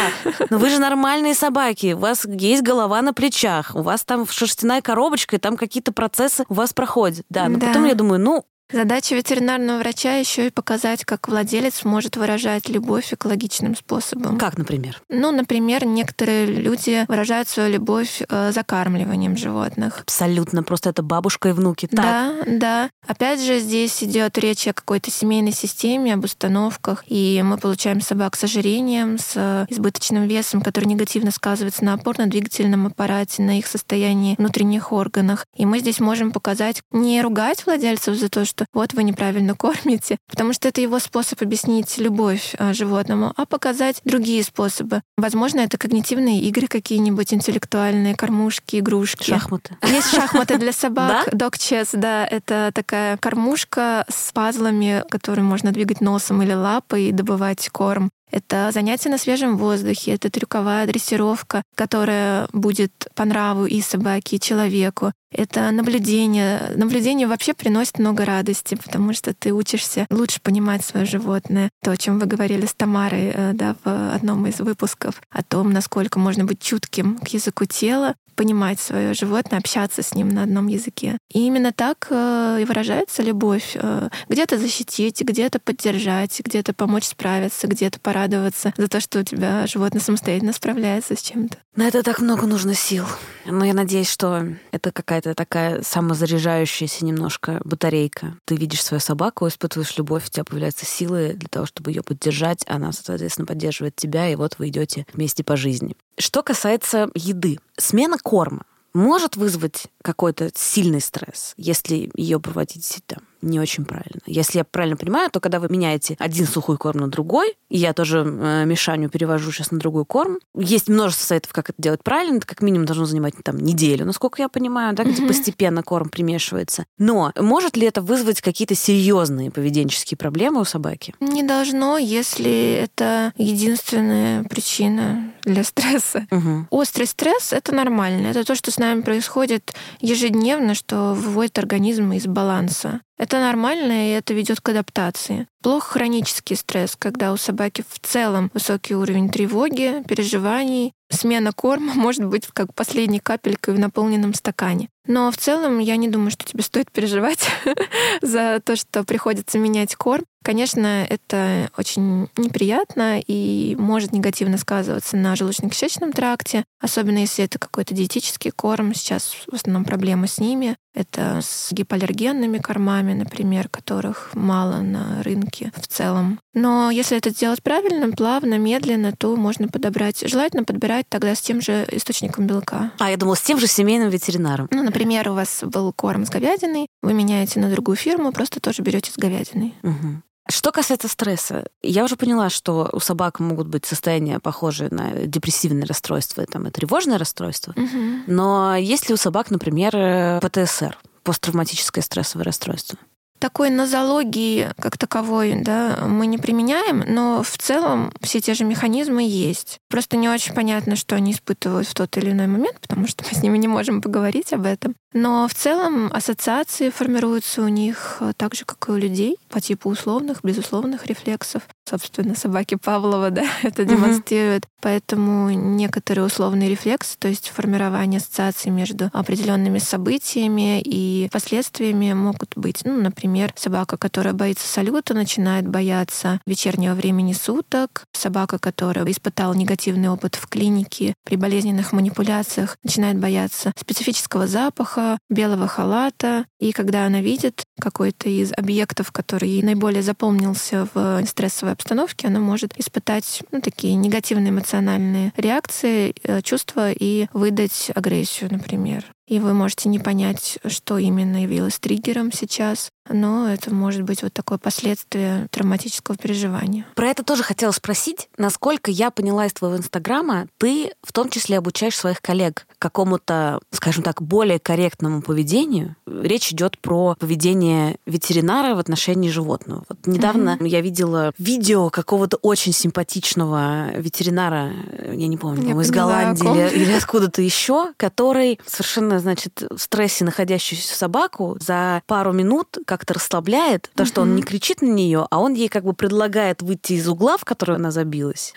но вы же [LAUGHS] нормальные собаки, у вас есть голова на плечах, у вас там шерстяная коробочка, и там какие-то процессы у вас проходят. Да, но Да. потом я думаю, ну, Задача ветеринарного врача еще и показать, как владелец может выражать любовь экологичным способом. как, например? Ну, например, некоторые люди выражают свою любовь э, закармливанием животных. Абсолютно, просто это бабушка и внуки. Так, Да, да. Опять же, здесь идет речь о какой-то семейной системе, об установках, и мы получаем собак с ожирением, с э, избыточным весом, который негативно сказывается на опорно-двигательном аппарате, на их состоянии внутренних органах. И мы здесь можем показать, не ругать владельцев за то, что вот вы неправильно кормите, потому что это его способ объяснить любовь э, животному, а показать другие способы. Возможно, это когнитивные игры какие-нибудь, интеллектуальные, кормушки, игрушки. шахматы. Есть шахматы для собак? Dog Chess, да, это такая кормушка с пазлами, которые можно двигать носом или лапой и добывать корм. Это занятие на свежем воздухе, это трюковая дрессировка, которая будет по нраву и собаке, и человеку. Это наблюдение. Наблюдение вообще приносит много радости, потому что ты учишься лучше понимать свое животное. То, о чем вы говорили с Тамарой э, да, в одном из выпусков, о том, насколько можно быть чутким к языку тела, понимать свое животное, общаться с ним на одном языке. И именно так э, и выражается любовь. Э, Где-то защитить, где-то поддержать, где-то помочь справиться, где-то порадоваться за то, что у тебя животное самостоятельно справляется с чем-то. На это так много нужно сил. Но я надеюсь, что это какая-то такая самозаряжающаяся немножко батарейка. Ты видишь свою собаку, испытываешь любовь, у тебя появляются силы для того, чтобы ее поддержать. Она, соответственно, поддерживает тебя, и вот вы идете вместе по жизни. Что касается еды, смена корма может вызвать какой-то сильный стресс, если ее проводить там не очень правильно. Если я правильно понимаю, то когда вы меняете один сухой корм на другой, и я тоже э, Мишаню перевожу сейчас на другой корм, есть множество советов, как это делать правильно. Это как минимум должно занимать там неделю, насколько я понимаю, да, где Мгм. постепенно корм примешивается. Но может ли это вызвать какие-то серьезные поведенческие проблемы у собаки? Не должно, если это единственная причина для стресса. Угу. Острый стресс — это нормально. Это то, что с нами происходит ежедневно, что выводит организм из баланса. Это нормально, и это ведет к адаптации. Плохо хронический стресс, когда у собаки в целом высокий уровень тревоги, переживаний. Смена корма [LAUGHS] может быть как последней капелькой в наполненном стакане. Но в целом я не думаю, что тебе стоит переживать [LAUGHS] за то, что приходится менять корм. Конечно, это очень неприятно и может негативно сказываться на желудочно-кишечном тракте, особенно если это какой-то диетический корм. Сейчас в основном проблемы с ними. Это с гипоаллергенными кормами, например, которых мало на рынке в целом. Но если это сделать правильно, плавно, медленно, то можно подобрать. Желательно подбирать тогда с тем же источником белка. А я думала, с тем же семейным ветеринаром. Ну, например, у вас был корм с говядиной, вы меняете на другую фирму, просто тоже берете с говядиной. Мгм. Что касается стресса, я уже поняла, что у собак могут быть состояния похожие на депрессивное расстройство там, и тревожное расстройство. Мгм. Но есть ли у собак, например, ПТСР, посттравматическое стрессовое расстройство? Такой нозологии как таковой да, мы не применяем, но в целом все те же механизмы есть. Просто не очень понятно, что они испытывают в тот или иной момент, потому что мы с ними не можем поговорить об этом. Но в целом ассоциации формируются у них э, так же, как и у людей. По типу условных, безусловных рефлексов. Собственно, собаки Павлова, да, [LAUGHS] это демонстрируют. Поэтому некоторые условные рефлексы, то есть формирование ассоциаций между определенными событиями и последствиями могут быть. Ну, например, собака, которая боится салюта, начинает бояться вечернего времени суток. Собака, которая испытала негативный опыт в клинике при болезненных манипуляциях, начинает бояться специфического запаха, белого халата. И когда она видит какой-то из объектов, который ей наиболее запомнился в стрессовой обстановке, она может испытать ну, такие негативные эмоциональные реакции, э, чувства и выдать агрессию, например и вы можете не понять, что именно явилось триггером сейчас, но это может быть вот такое последствие травматического переживания. Про это тоже хотела спросить. Насколько я поняла из твоего инстаграма, ты в том числе обучаешь своих коллег какому-то, скажем так, более корректному поведению. Речь идет про поведение ветеринара в отношении животного. Вот недавно mm-hmm. я видела видео какого-то очень симпатичного ветеринара, я не помню, я из Голландии или, или откуда-то еще, который совершенно значит, в стрессе находящуюся собаку за пару минут как-то расслабляет, то, что он не кричит на нее, а он ей как бы предлагает выйти из угла, в который она забилась.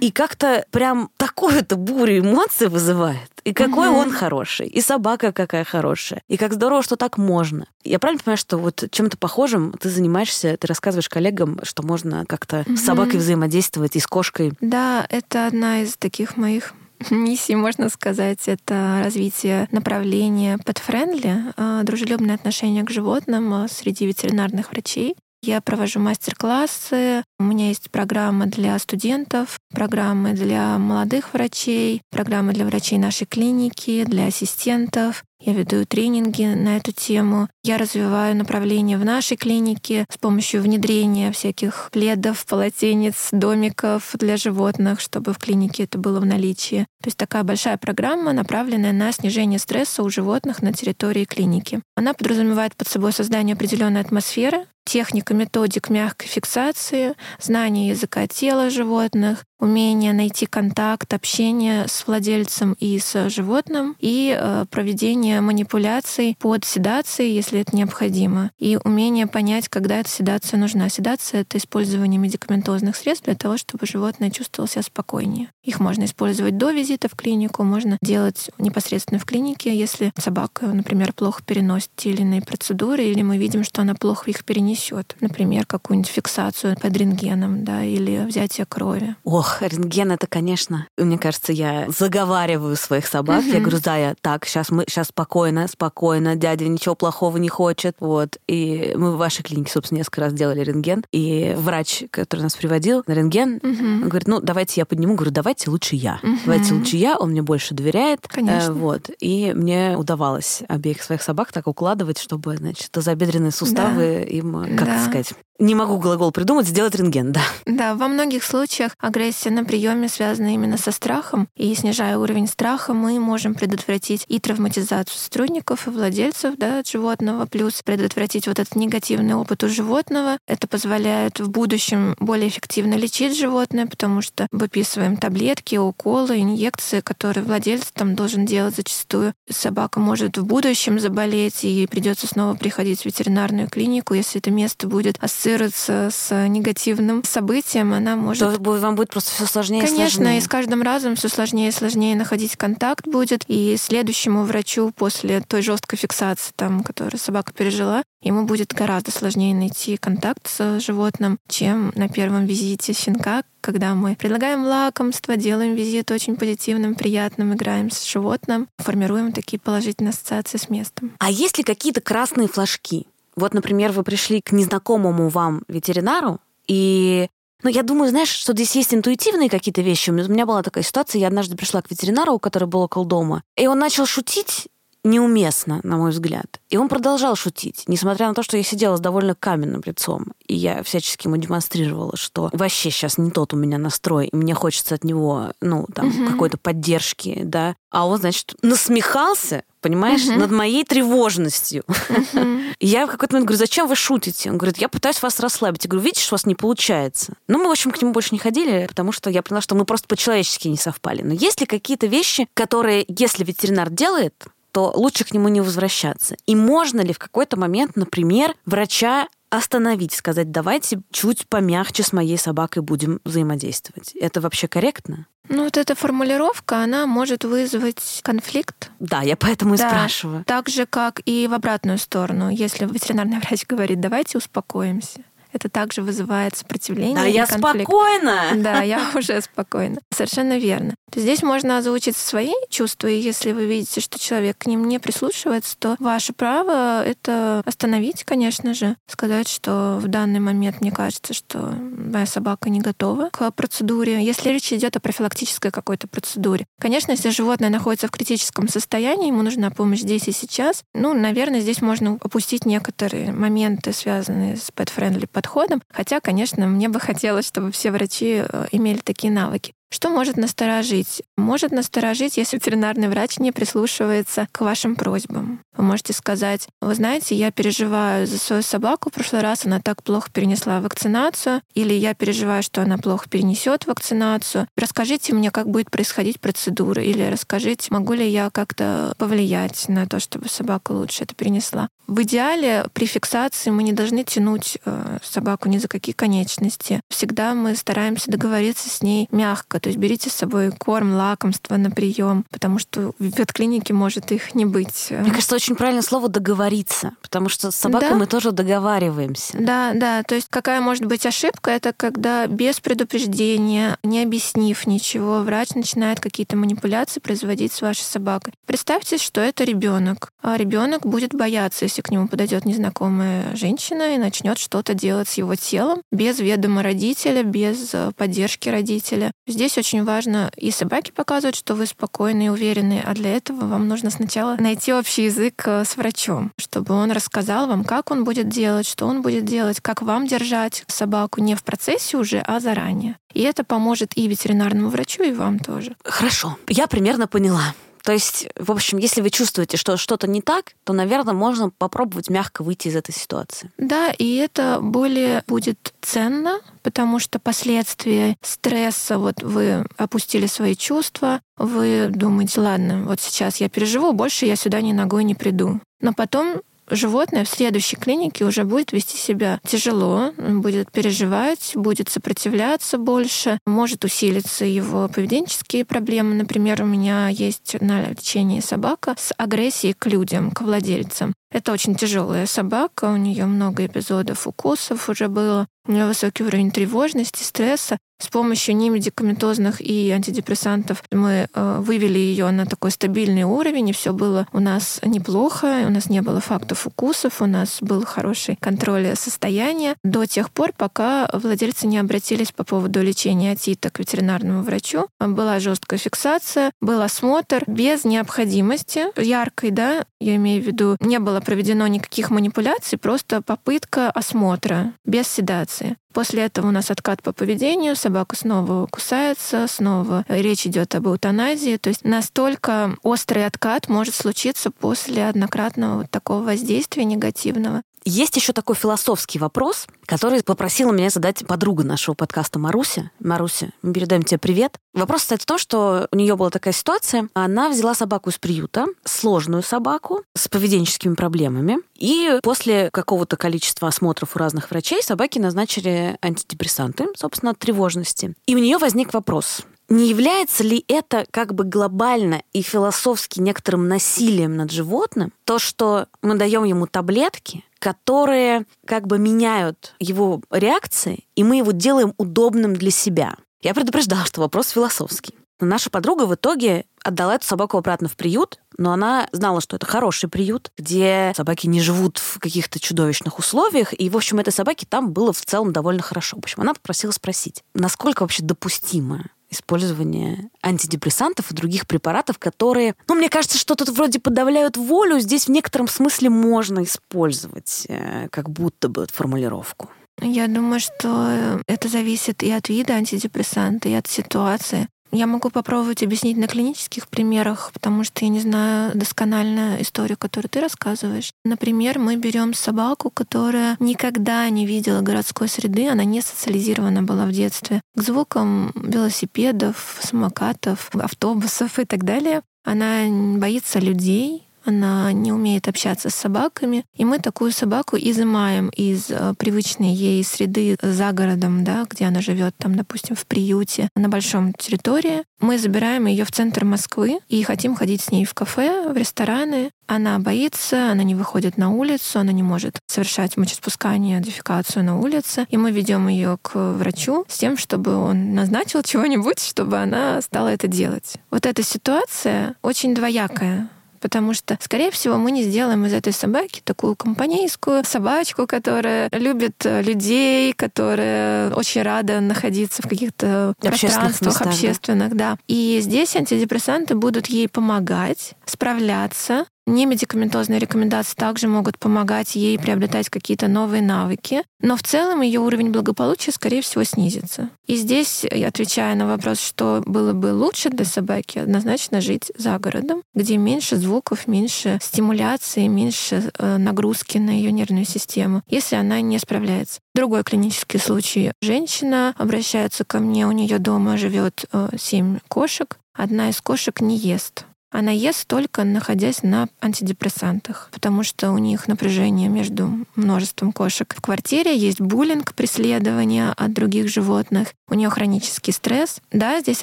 И как-то прям такую-то бурю эмоций вызывает. И какой он хороший, и собака какая хорошая, и как здорово, что так можно. Я правильно понимаю, что вот чем-то похожим ты занимаешься, ты рассказываешь коллегам, что можно как-то с собакой взаимодействовать и с кошкой? Да, это одна из таких моих миссии, можно сказать, это развитие направления pet-friendly, а, дружелюбное отношение к животным а, среди ветеринарных врачей. Я провожу мастер-классы, у меня есть программа для студентов, программы для молодых врачей, программы для врачей нашей клиники, для ассистентов. Я веду тренинги на эту тему. Я развиваю направление в нашей клинике с помощью внедрения всяких пледов, полотенец, домиков для животных, чтобы в клинике это было в наличии. То есть такая большая программа, направленная на снижение стресса у животных на территории клиники. Она подразумевает под собой создание определенной атмосферы, техника методик мягкой фиксации, знание языка тела животных, умение найти контакт, общение с владельцем и с животным и э, проведение манипуляций под седацией, если это необходимо, и умение понять, когда эта седация нужна. Седация — это использование медикаментозных средств для того, чтобы животное чувствовало себя спокойнее. Их можно использовать до визита в клинику, можно делать непосредственно в клинике, если собака, например, плохо переносит те или иные процедуры, или мы видим, что она плохо их перенесет. Например, какую-нибудь фиксацию под рентгеном, да, или взятие крови. Ох, рентген это, конечно, мне кажется, я заговариваю своих собак. Я говорю, Зая, так, сейчас мы, сейчас спокойно, спокойно, дядя ничего плохого не хочет, вот. И мы в вашей клинике, собственно, несколько раз делали рентген, и врач, который нас приводил на рентген, он говорит, ну, давайте я подниму, говорю, давайте лучше я. Давайте лучше я, он мне больше доверяет. Конечно. Э, вот. И мне удавалось обеих своих собак так укладывать, чтобы, значит, тазобедренные суставы да. им, как да. сказать, не могу глагол придумать, сделать рентген, да. Да, во многих случаях агрессия на приеме связана именно со страхом, и снижая уровень страха, мы можем предотвратить и травматизацию сотрудников и владельцев да, от животного, плюс предотвратить вот этот негативный опыт у животного. Это позволяет в будущем более эффективно лечить животное, потому что выписываем таблетки, уколы, инъекции, которые владелец там должен делать зачастую. Собака может в будущем заболеть, и придется снова приходить в ветеринарную клинику, если это место будет ассоциировано ассоциируется с негативным событием, она может... То вам будет просто все сложнее Конечно, и сложнее. и с каждым разом все сложнее и сложнее находить контакт будет. И следующему врачу после той жесткой фиксации, там, которую собака пережила, ему будет гораздо сложнее найти контакт с животным, чем на первом визите щенка, когда мы предлагаем лакомство, делаем визит очень позитивным, приятным, играем с животным, формируем такие положительные ассоциации с местом. А есть ли какие-то красные флажки? Вот, например, вы пришли к незнакомому вам ветеринару, и ну, я думаю, знаешь, что здесь есть интуитивные какие-то вещи. У меня была такая ситуация, я однажды пришла к ветеринару, который был около дома, и он начал шутить неуместно, на мой взгляд. И он продолжал шутить, несмотря на то, что я сидела с довольно каменным лицом. И я всячески ему демонстрировала, что вообще сейчас не тот у меня настрой, и мне хочется от него, ну, там, угу. какой-то поддержки, да. А он, значит, насмехался, понимаешь, uh-huh. над моей тревожностью. Uh-huh. [LAUGHS] Я в какой-то момент говорю, зачем вы шутите? Он говорит, я пытаюсь вас расслабить. Я говорю, видишь, у вас не получается. Ну, мы, в общем, к нему больше не ходили, потому что я поняла, что мы просто по-человечески не совпали. Но есть ли какие-то вещи, которые, если ветеринар делает, то лучше к нему не возвращаться? И можно ли в какой-то момент, например, врача остановить, сказать, давайте чуть помягче с моей собакой будем взаимодействовать. Это вообще корректно? Ну, вот эта формулировка, она может вызвать конфликт. Да, я поэтому и Да. спрашиваю. Так же, как и в обратную сторону. Если ветеринарный врач говорит, давайте успокоимся. Это также вызывает сопротивление Да, я конфликт. спокойна. Да, я [LAUGHS] уже спокойна. Совершенно верно. То здесь можно озвучить свои чувства, и если вы видите, что человек к ним не прислушивается, то ваше право — это остановить, конечно же, сказать, что в данный момент мне кажется, что моя собака не готова к процедуре. Если речь идет о профилактической какой-то процедуре. Конечно, если животное находится в критическом состоянии, ему нужна помощь здесь и сейчас, ну, наверное, здесь можно опустить некоторые моменты, связанные с pet-friendly подходом. Хотя, конечно, мне бы хотелось, чтобы все врачи э, имели такие навыки. Что может насторожить? Может насторожить, если ветеринарный врач не прислушивается к вашим просьбам. Вы можете сказать, вы знаете, я переживаю за свою собаку, в прошлый раз она так плохо перенесла вакцинацию, или я переживаю, что она плохо перенесет вакцинацию. Расскажите мне, как будет происходить процедура, или расскажите, могу ли я как-то повлиять на то, чтобы собака лучше это перенесла. В идеале при фиксации мы не должны тянуть э, собаку ни за какие конечности. Всегда мы стараемся договориться с ней мягко, то есть берите с собой корм, лакомство на прием, потому что в ветклинике может их не быть. Мне кажется, очень правильное слово договориться, потому что с собакой Да. мы тоже договариваемся. Да, да. То есть какая может быть ошибка? Это когда без предупреждения, не объяснив ничего, врач начинает какие-то манипуляции производить с вашей собакой. Представьте, что это ребенок. А ребенок будет бояться, если к нему подойдет незнакомая женщина и начнет что-то делать с его телом без ведома родителя, без э, поддержки родителя. Здесь очень важно и собаке показывать, что вы спокойны и уверены, а для этого вам нужно сначала найти общий язык э, с врачом, чтобы он рассказал вам, как он будет делать, что он будет делать, как вам держать собаку не в процессе уже, а заранее. И это поможет и ветеринарному врачу, и вам тоже. Хорошо, я примерно поняла. То есть, в общем, если вы чувствуете, что что-то не так, то, наверное, можно попробовать мягко выйти из этой ситуации. Да, и это более будет ценно, потому что последствия стресса, вот вы опустили свои чувства, вы думаете, ладно, вот сейчас я переживу, больше я сюда ни ногой не приду. Но потом животное в следующей клинике уже будет вести себя тяжело, будет переживать, будет сопротивляться больше, может усилиться его поведенческие проблемы. Например, у меня есть на лечении собака с агрессией к людям, к владельцам. Это очень тяжелая собака, у нее много эпизодов укусов уже было, у нее высокий уровень тревожности, стресса. С помощью немедикаментозных и антидепрессантов мы э, вывели ее на такой стабильный уровень, и все было у нас неплохо, у нас не было фактов укусов, у нас был хороший контроль состояния до тех пор, пока владельцы не обратились по поводу лечения отита к ветеринарному врачу. Была жесткая фиксация, был осмотр без необходимости яркой, да, я имею в виду, не было проведено никаких манипуляций, просто попытка осмотра без седации. После этого у нас откат по поведению, собака снова кусается, снова речь идет об эутаназии. То есть настолько острый откат может случиться после однократного вот такого воздействия негативного. Есть еще такой философский вопрос, который попросила меня задать подруга нашего подкаста Маруся. Маруся, мы передаем тебе привет. Вопрос состоит в том, что у нее была такая ситуация. Она взяла собаку из приюта, сложную собаку с поведенческими проблемами. И после какого-то количества осмотров у разных врачей собаке назначили антидепрессанты, собственно, от тревожности. И у нее возник вопрос. Не является ли это как бы глобально и философски некоторым насилием над животным, то, что мы даем ему таблетки, которые как бы меняют его реакции, и мы его делаем удобным для себя? Я предупреждала, что вопрос философский. Наша подруга в итоге отдала эту собаку обратно в приют, но она знала, что это хороший приют, где собаки не живут в каких-то чудовищных условиях, и, в общем, этой собаке там было в целом довольно хорошо. В общем, она попросила спросить, насколько вообще допустимо использование антидепрессантов и других препаратов, которые, ну, мне кажется, что тут вроде подавляют волю, здесь в некотором смысле можно использовать э, как будто бы формулировку. Я думаю, что это зависит и от вида антидепрессанта, и от ситуации. Я могу попробовать объяснить на клинических примерах, потому что я не знаю досконально историю, которую ты рассказываешь. Например, мы берем собаку, которая никогда не видела городской среды, она не социализирована была в детстве к звукам велосипедов, самокатов, автобусов и так далее. Она боится людей, она не умеет общаться с собаками, и мы такую собаку изымаем из э, привычной ей среды за городом, да, где она живет, там, допустим, в приюте, на большом территории. Мы забираем ее в центр Москвы и хотим ходить с ней в кафе, в рестораны. Она боится, она не выходит на улицу, она не может совершать мочеспускание, дефекацию на улице. И мы ведем ее к врачу с тем, чтобы он назначил [LAUGHS] чего-нибудь, чтобы она стала это делать. Вот эта ситуация очень двоякая потому что, скорее всего, мы не сделаем из этой собаки такую компанейскую собачку, которая любит э, людей, которая очень рада находиться в каких-то пространствах местах, общественных, да. да. И здесь антидепрессанты будут ей помогать справляться Немедикаментозные рекомендации также могут помогать ей приобретать какие-то новые навыки, но в целом ее уровень благополучия, скорее всего, снизится. И здесь, отвечая на вопрос, что было бы лучше для собаки, однозначно жить за городом, где меньше звуков, меньше стимуляции, меньше э, нагрузки на ее нервную систему, если она не справляется. Другой клинический случай. Женщина обращается ко мне, у нее дома живет э, семь кошек, одна из кошек не ест она ест только находясь на антидепрессантах, потому что у них напряжение между множеством кошек. В квартире есть буллинг, преследование от других животных, у нее хронический стресс. Да, здесь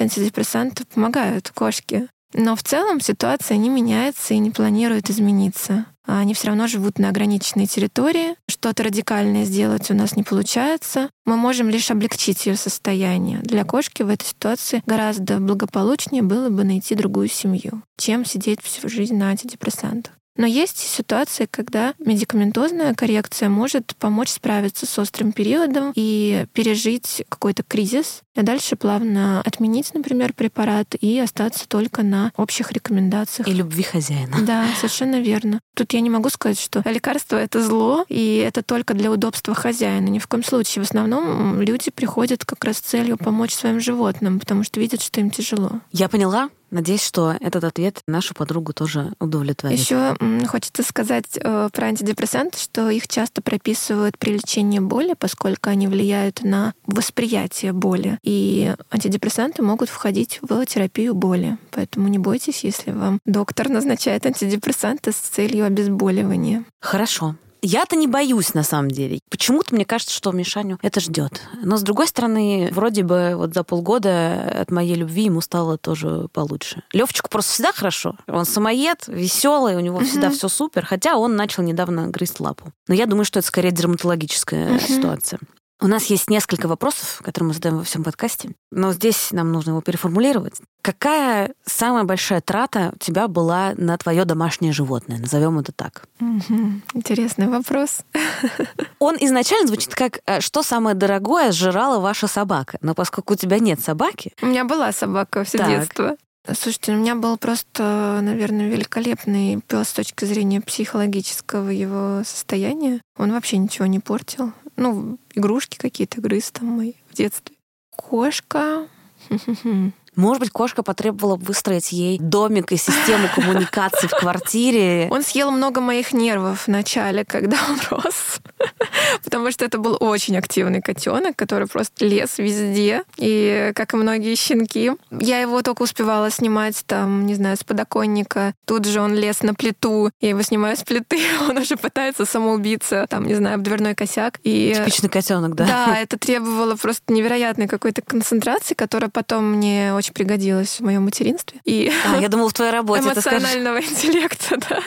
антидепрессанты помогают кошке, но в целом ситуация не меняется и не планирует измениться. Они все равно живут на ограниченной территории. Что-то радикальное сделать у нас не получается. Мы можем лишь облегчить ее состояние. Для кошки в этой ситуации гораздо благополучнее было бы найти другую семью, чем сидеть всю жизнь на антидепрессантах. Но есть ситуации, когда медикаментозная коррекция может помочь справиться с острым периодом и пережить какой-то кризис, а дальше плавно отменить, например, препарат и остаться только на общих рекомендациях. И любви хозяина. Да, совершенно верно. Тут я не могу сказать, что лекарство — это зло, и это только для удобства хозяина. Ни в коем случае. В основном люди приходят как раз с целью помочь своим животным, потому что видят, что им тяжело. Я поняла. Надеюсь, что этот ответ нашу подругу тоже удовлетворит. Еще хочется сказать э, про антидепрессанты, что их часто прописывают при лечении боли, поскольку они влияют на восприятие боли. И антидепрессанты могут входить в терапию боли. Поэтому не бойтесь, если вам доктор назначает антидепрессанты с целью обезболивания. Хорошо. Я-то не боюсь, на самом деле. Почему-то мне кажется, что Мишаню это ждет. Но, с другой стороны, вроде бы вот за полгода от моей любви ему стало тоже получше. Левчику просто всегда хорошо. Он самоед, веселый, у него угу. всегда все супер, хотя он начал недавно грызть лапу. Но я думаю, что это скорее дерматологическая угу. ситуация. У нас есть несколько вопросов, которые мы задаем во всем подкасте, но здесь нам нужно его переформулировать. Какая самая большая трата у тебя была на твое домашнее животное? Назовем это так. Угу. Интересный вопрос. [LAUGHS] Он изначально звучит как э, «Что самое дорогое сжирала ваша собака?» Но поскольку у тебя нет собаки... У меня была собака все так. детство. Слушайте, у меня был просто, наверное, великолепный пес с точки зрения психологического его состояния. Он вообще ничего не портил. Ну, игрушки какие-то грыз там мои в детстве. Кошка. [LAUGHS] Может быть, кошка потребовала выстроить ей домик и систему [LAUGHS] коммуникации в квартире. Он съел много моих нервов в начале, когда он [LAUGHS] рос. [LAUGHS] Потому что это был очень активный котенок, который просто лез везде. И, как и многие щенки, я его только успевала снимать, там, не знаю, с подоконника. Тут же он лез на плиту. Я его снимаю с плиты, [LAUGHS] он уже пытается самоубиться, там, не знаю, в дверной косяк. И... Типичный котенок, да? Да, [LAUGHS] это требовало просто невероятной какой-то концентрации, которая потом мне очень пригодилась в моем материнстве. И а, я думала, в твоей работе эмоционального интеллекта, да.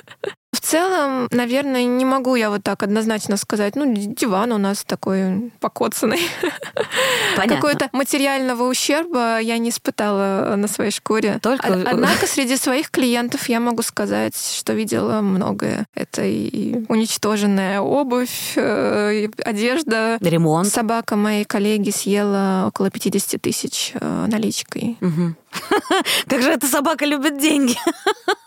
В целом, наверное, не могу я вот так однозначно сказать. Ну, диван у нас такой покоцанный. [LAUGHS] Какого-то материального ущерба я не испытала на своей шкуре. Только... Однако среди своих клиентов я могу сказать, что видела многое. Это и уничтоженная обувь, э, одежда. Ремонт. Собака моей коллеги съела около 50 тысяч э, наличкой. Угу. [LAUGHS] Как же эта собака любит деньги.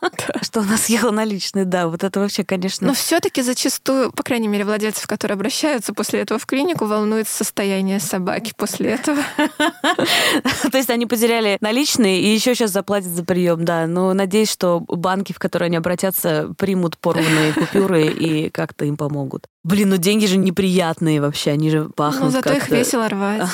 [LAUGHS] Что она съела наличные, да, вот это вообще, конечно. Но все-таки зачастую, по крайней мере, владельцев, которые обращаются после этого в клинику, волнует состояние собаки после этого. [LAUGHS] То есть они потеряли наличные и еще сейчас заплатят за прием, да. Но надеюсь, что банки, в которые они обратятся, примут порванные купюры и как-то им помогут. Блин, ну деньги же неприятные вообще, они же пахнут Ну зато их весело рвать.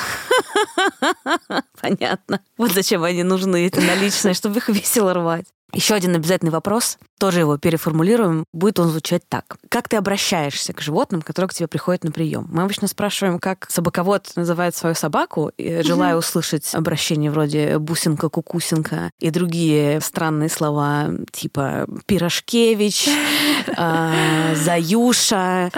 [LAUGHS] Понятно. Вот зачем они нужны, эти наличные, чтобы их весело рвать. Еще один обязательный вопрос, тоже его переформулируем, будет он звучать так. Как ты обращаешься к животным, которые к тебе приходят на прием? Мы обычно спрашиваем, как собаковод называет свою собаку, желая услышать обращение вроде бусинка, кукусинка и другие странные слова типа пирожкевич, [LAUGHS] а, заюша,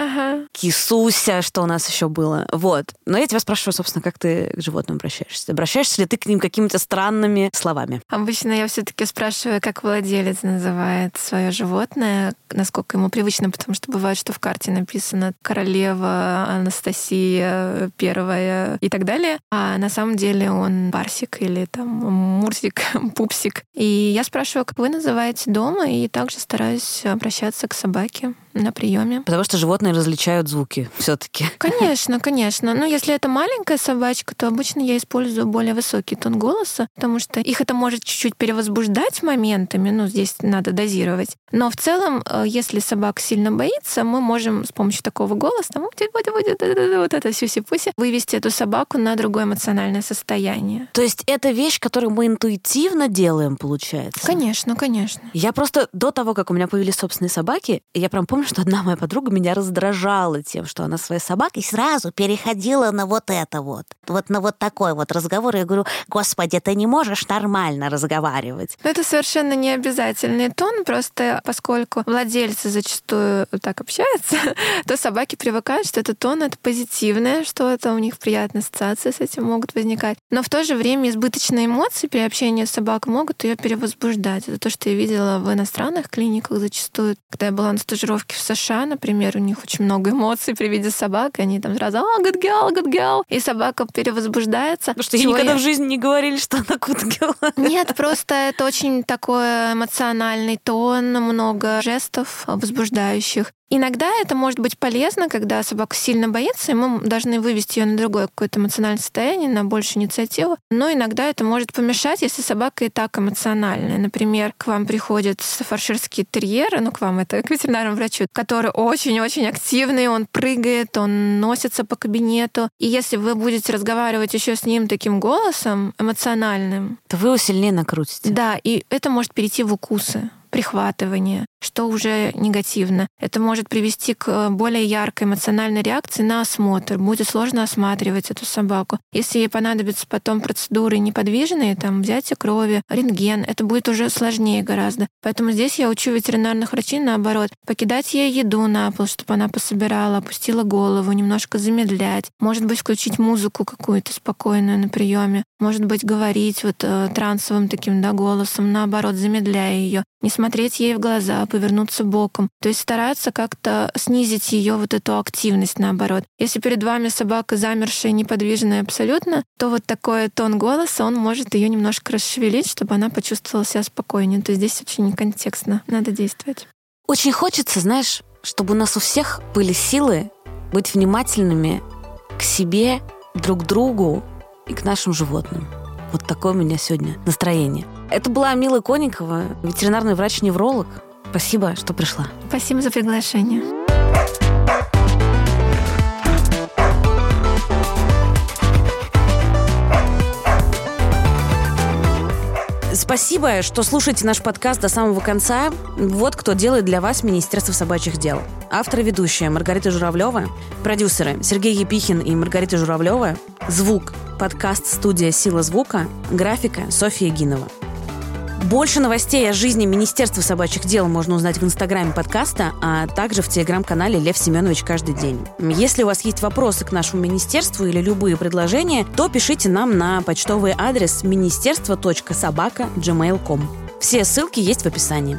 кисуся, что у нас еще было. Вот. Но я тебя спрашиваю, собственно, как ты к животным обращаешься? Обращаешься ли ты к ним какими-то странными словами? Обычно я все-таки спрашиваю, как владелец называет свое животное, насколько ему привычно, потому что бывает, что в карте написано королева Анастасия первая и так далее, а на самом деле он барсик или там мурсик, [LAUGHS] пупсик. И я спрашиваю, как вы называете дома, и также стараюсь обращаться к собаке на приеме. Потому что животные различают звуки все-таки. Конечно, [LAUGHS] конечно. Но если это маленькая собачка, то обычно я использую более высокий тон голоса, потому что их это может чуть-чуть перевозбуждать моментами, ну, здесь надо дозировать. Но в целом, э, если собака сильно боится, мы можем с помощью такого голоса, там, вот это сюси-пуси, вывести эту собаку на другое эмоциональное состояние. То есть это вещь, которую мы интуитивно делаем, получается? Конечно, конечно. Я просто до того, как у меня появились собственные собаки, я прям помню, что одна моя подруга меня раздражала тем, что она своей собакой сразу переходила на вот это вот. Вот на вот такой вот разговор. Я говорю, господи, ты не можешь нормально разговаривать. Это совершенно не обязательный тон, просто поскольку владельцы зачастую так общаются, [LAUGHS] то собаки привыкают, что этот тон — это позитивное что-то, у них приятные ассоциации с этим могут возникать. Но в то же время избыточные эмоции при общении с собакой могут ее перевозбуждать. Это то, что я видела в иностранных клиниках зачастую. Когда я была на стажировке в США, например, у них очень много эмоций при виде собак, и они там сразу «А, good girl, good girl», и собака перевозбуждается. Потому что никогда я... в жизни не говорили, что она good girl. Нет, просто это очень такой эмоциональный тон, много жестов возбуждающих. Иногда это может быть полезно, когда собака сильно боится, и мы должны вывести ее на другое какое-то эмоциональное состояние, на большую инициативу. Но иногда это может помешать, если собака и так эмоциональная. Например, к вам приходит фарширский терьер, ну, к вам это [LAUGHS] к ветеринарному врачу, который очень-очень активный, он прыгает, он носится по кабинету. И если вы будете разговаривать еще с ним таким голосом эмоциональным, то вы его сильнее накрутите. Да, и это может перейти в укусы прихватывание, что уже негативно. Это может привести к э, более яркой эмоциональной реакции на осмотр. Будет сложно осматривать эту собаку. Если ей понадобятся потом процедуры неподвижные, там взятие крови, рентген, это будет уже сложнее гораздо. Поэтому здесь я учу ветеринарных врачей наоборот. Покидать ей еду на пол, чтобы она пособирала, опустила голову, немножко замедлять. Может быть, включить музыку какую-то спокойную на приеме. Может быть, говорить вот э, трансовым таким да, голосом, наоборот, замедляя ее. Не смотреть ей в глаза, повернуться боком. То есть стараться как-то снизить ее вот эту активность наоборот. Если перед вами собака замершая, неподвижная абсолютно, то вот такой тон голоса, он может ее немножко расшевелить, чтобы она почувствовала себя спокойнее. То есть здесь очень контекстно. Надо действовать. Очень хочется, знаешь, чтобы у нас у всех были силы быть внимательными к себе, друг другу и к нашим животным. Вот такое у меня сегодня настроение. Это была Мила Конникова, ветеринарный врач-невролог. Спасибо, что пришла. Спасибо за приглашение. Спасибо, что слушаете наш подкаст до самого конца. Вот кто делает для вас Министерство собачьих дел. Автор и ведущая Маргарита Журавлева, продюсеры Сергей Епихин и Маргарита Журавлева, звук, подкаст «Студия Сила звука», графика Софья Гинова. Больше новостей о жизни Министерства собачьих дел можно узнать в инстаграме подкаста, а также в телеграм-канале Лев Семенович каждый день. Если у вас есть вопросы к нашему министерству или любые предложения, то пишите нам на почтовый адрес министерство.собака.gmail.com. Все ссылки есть в описании.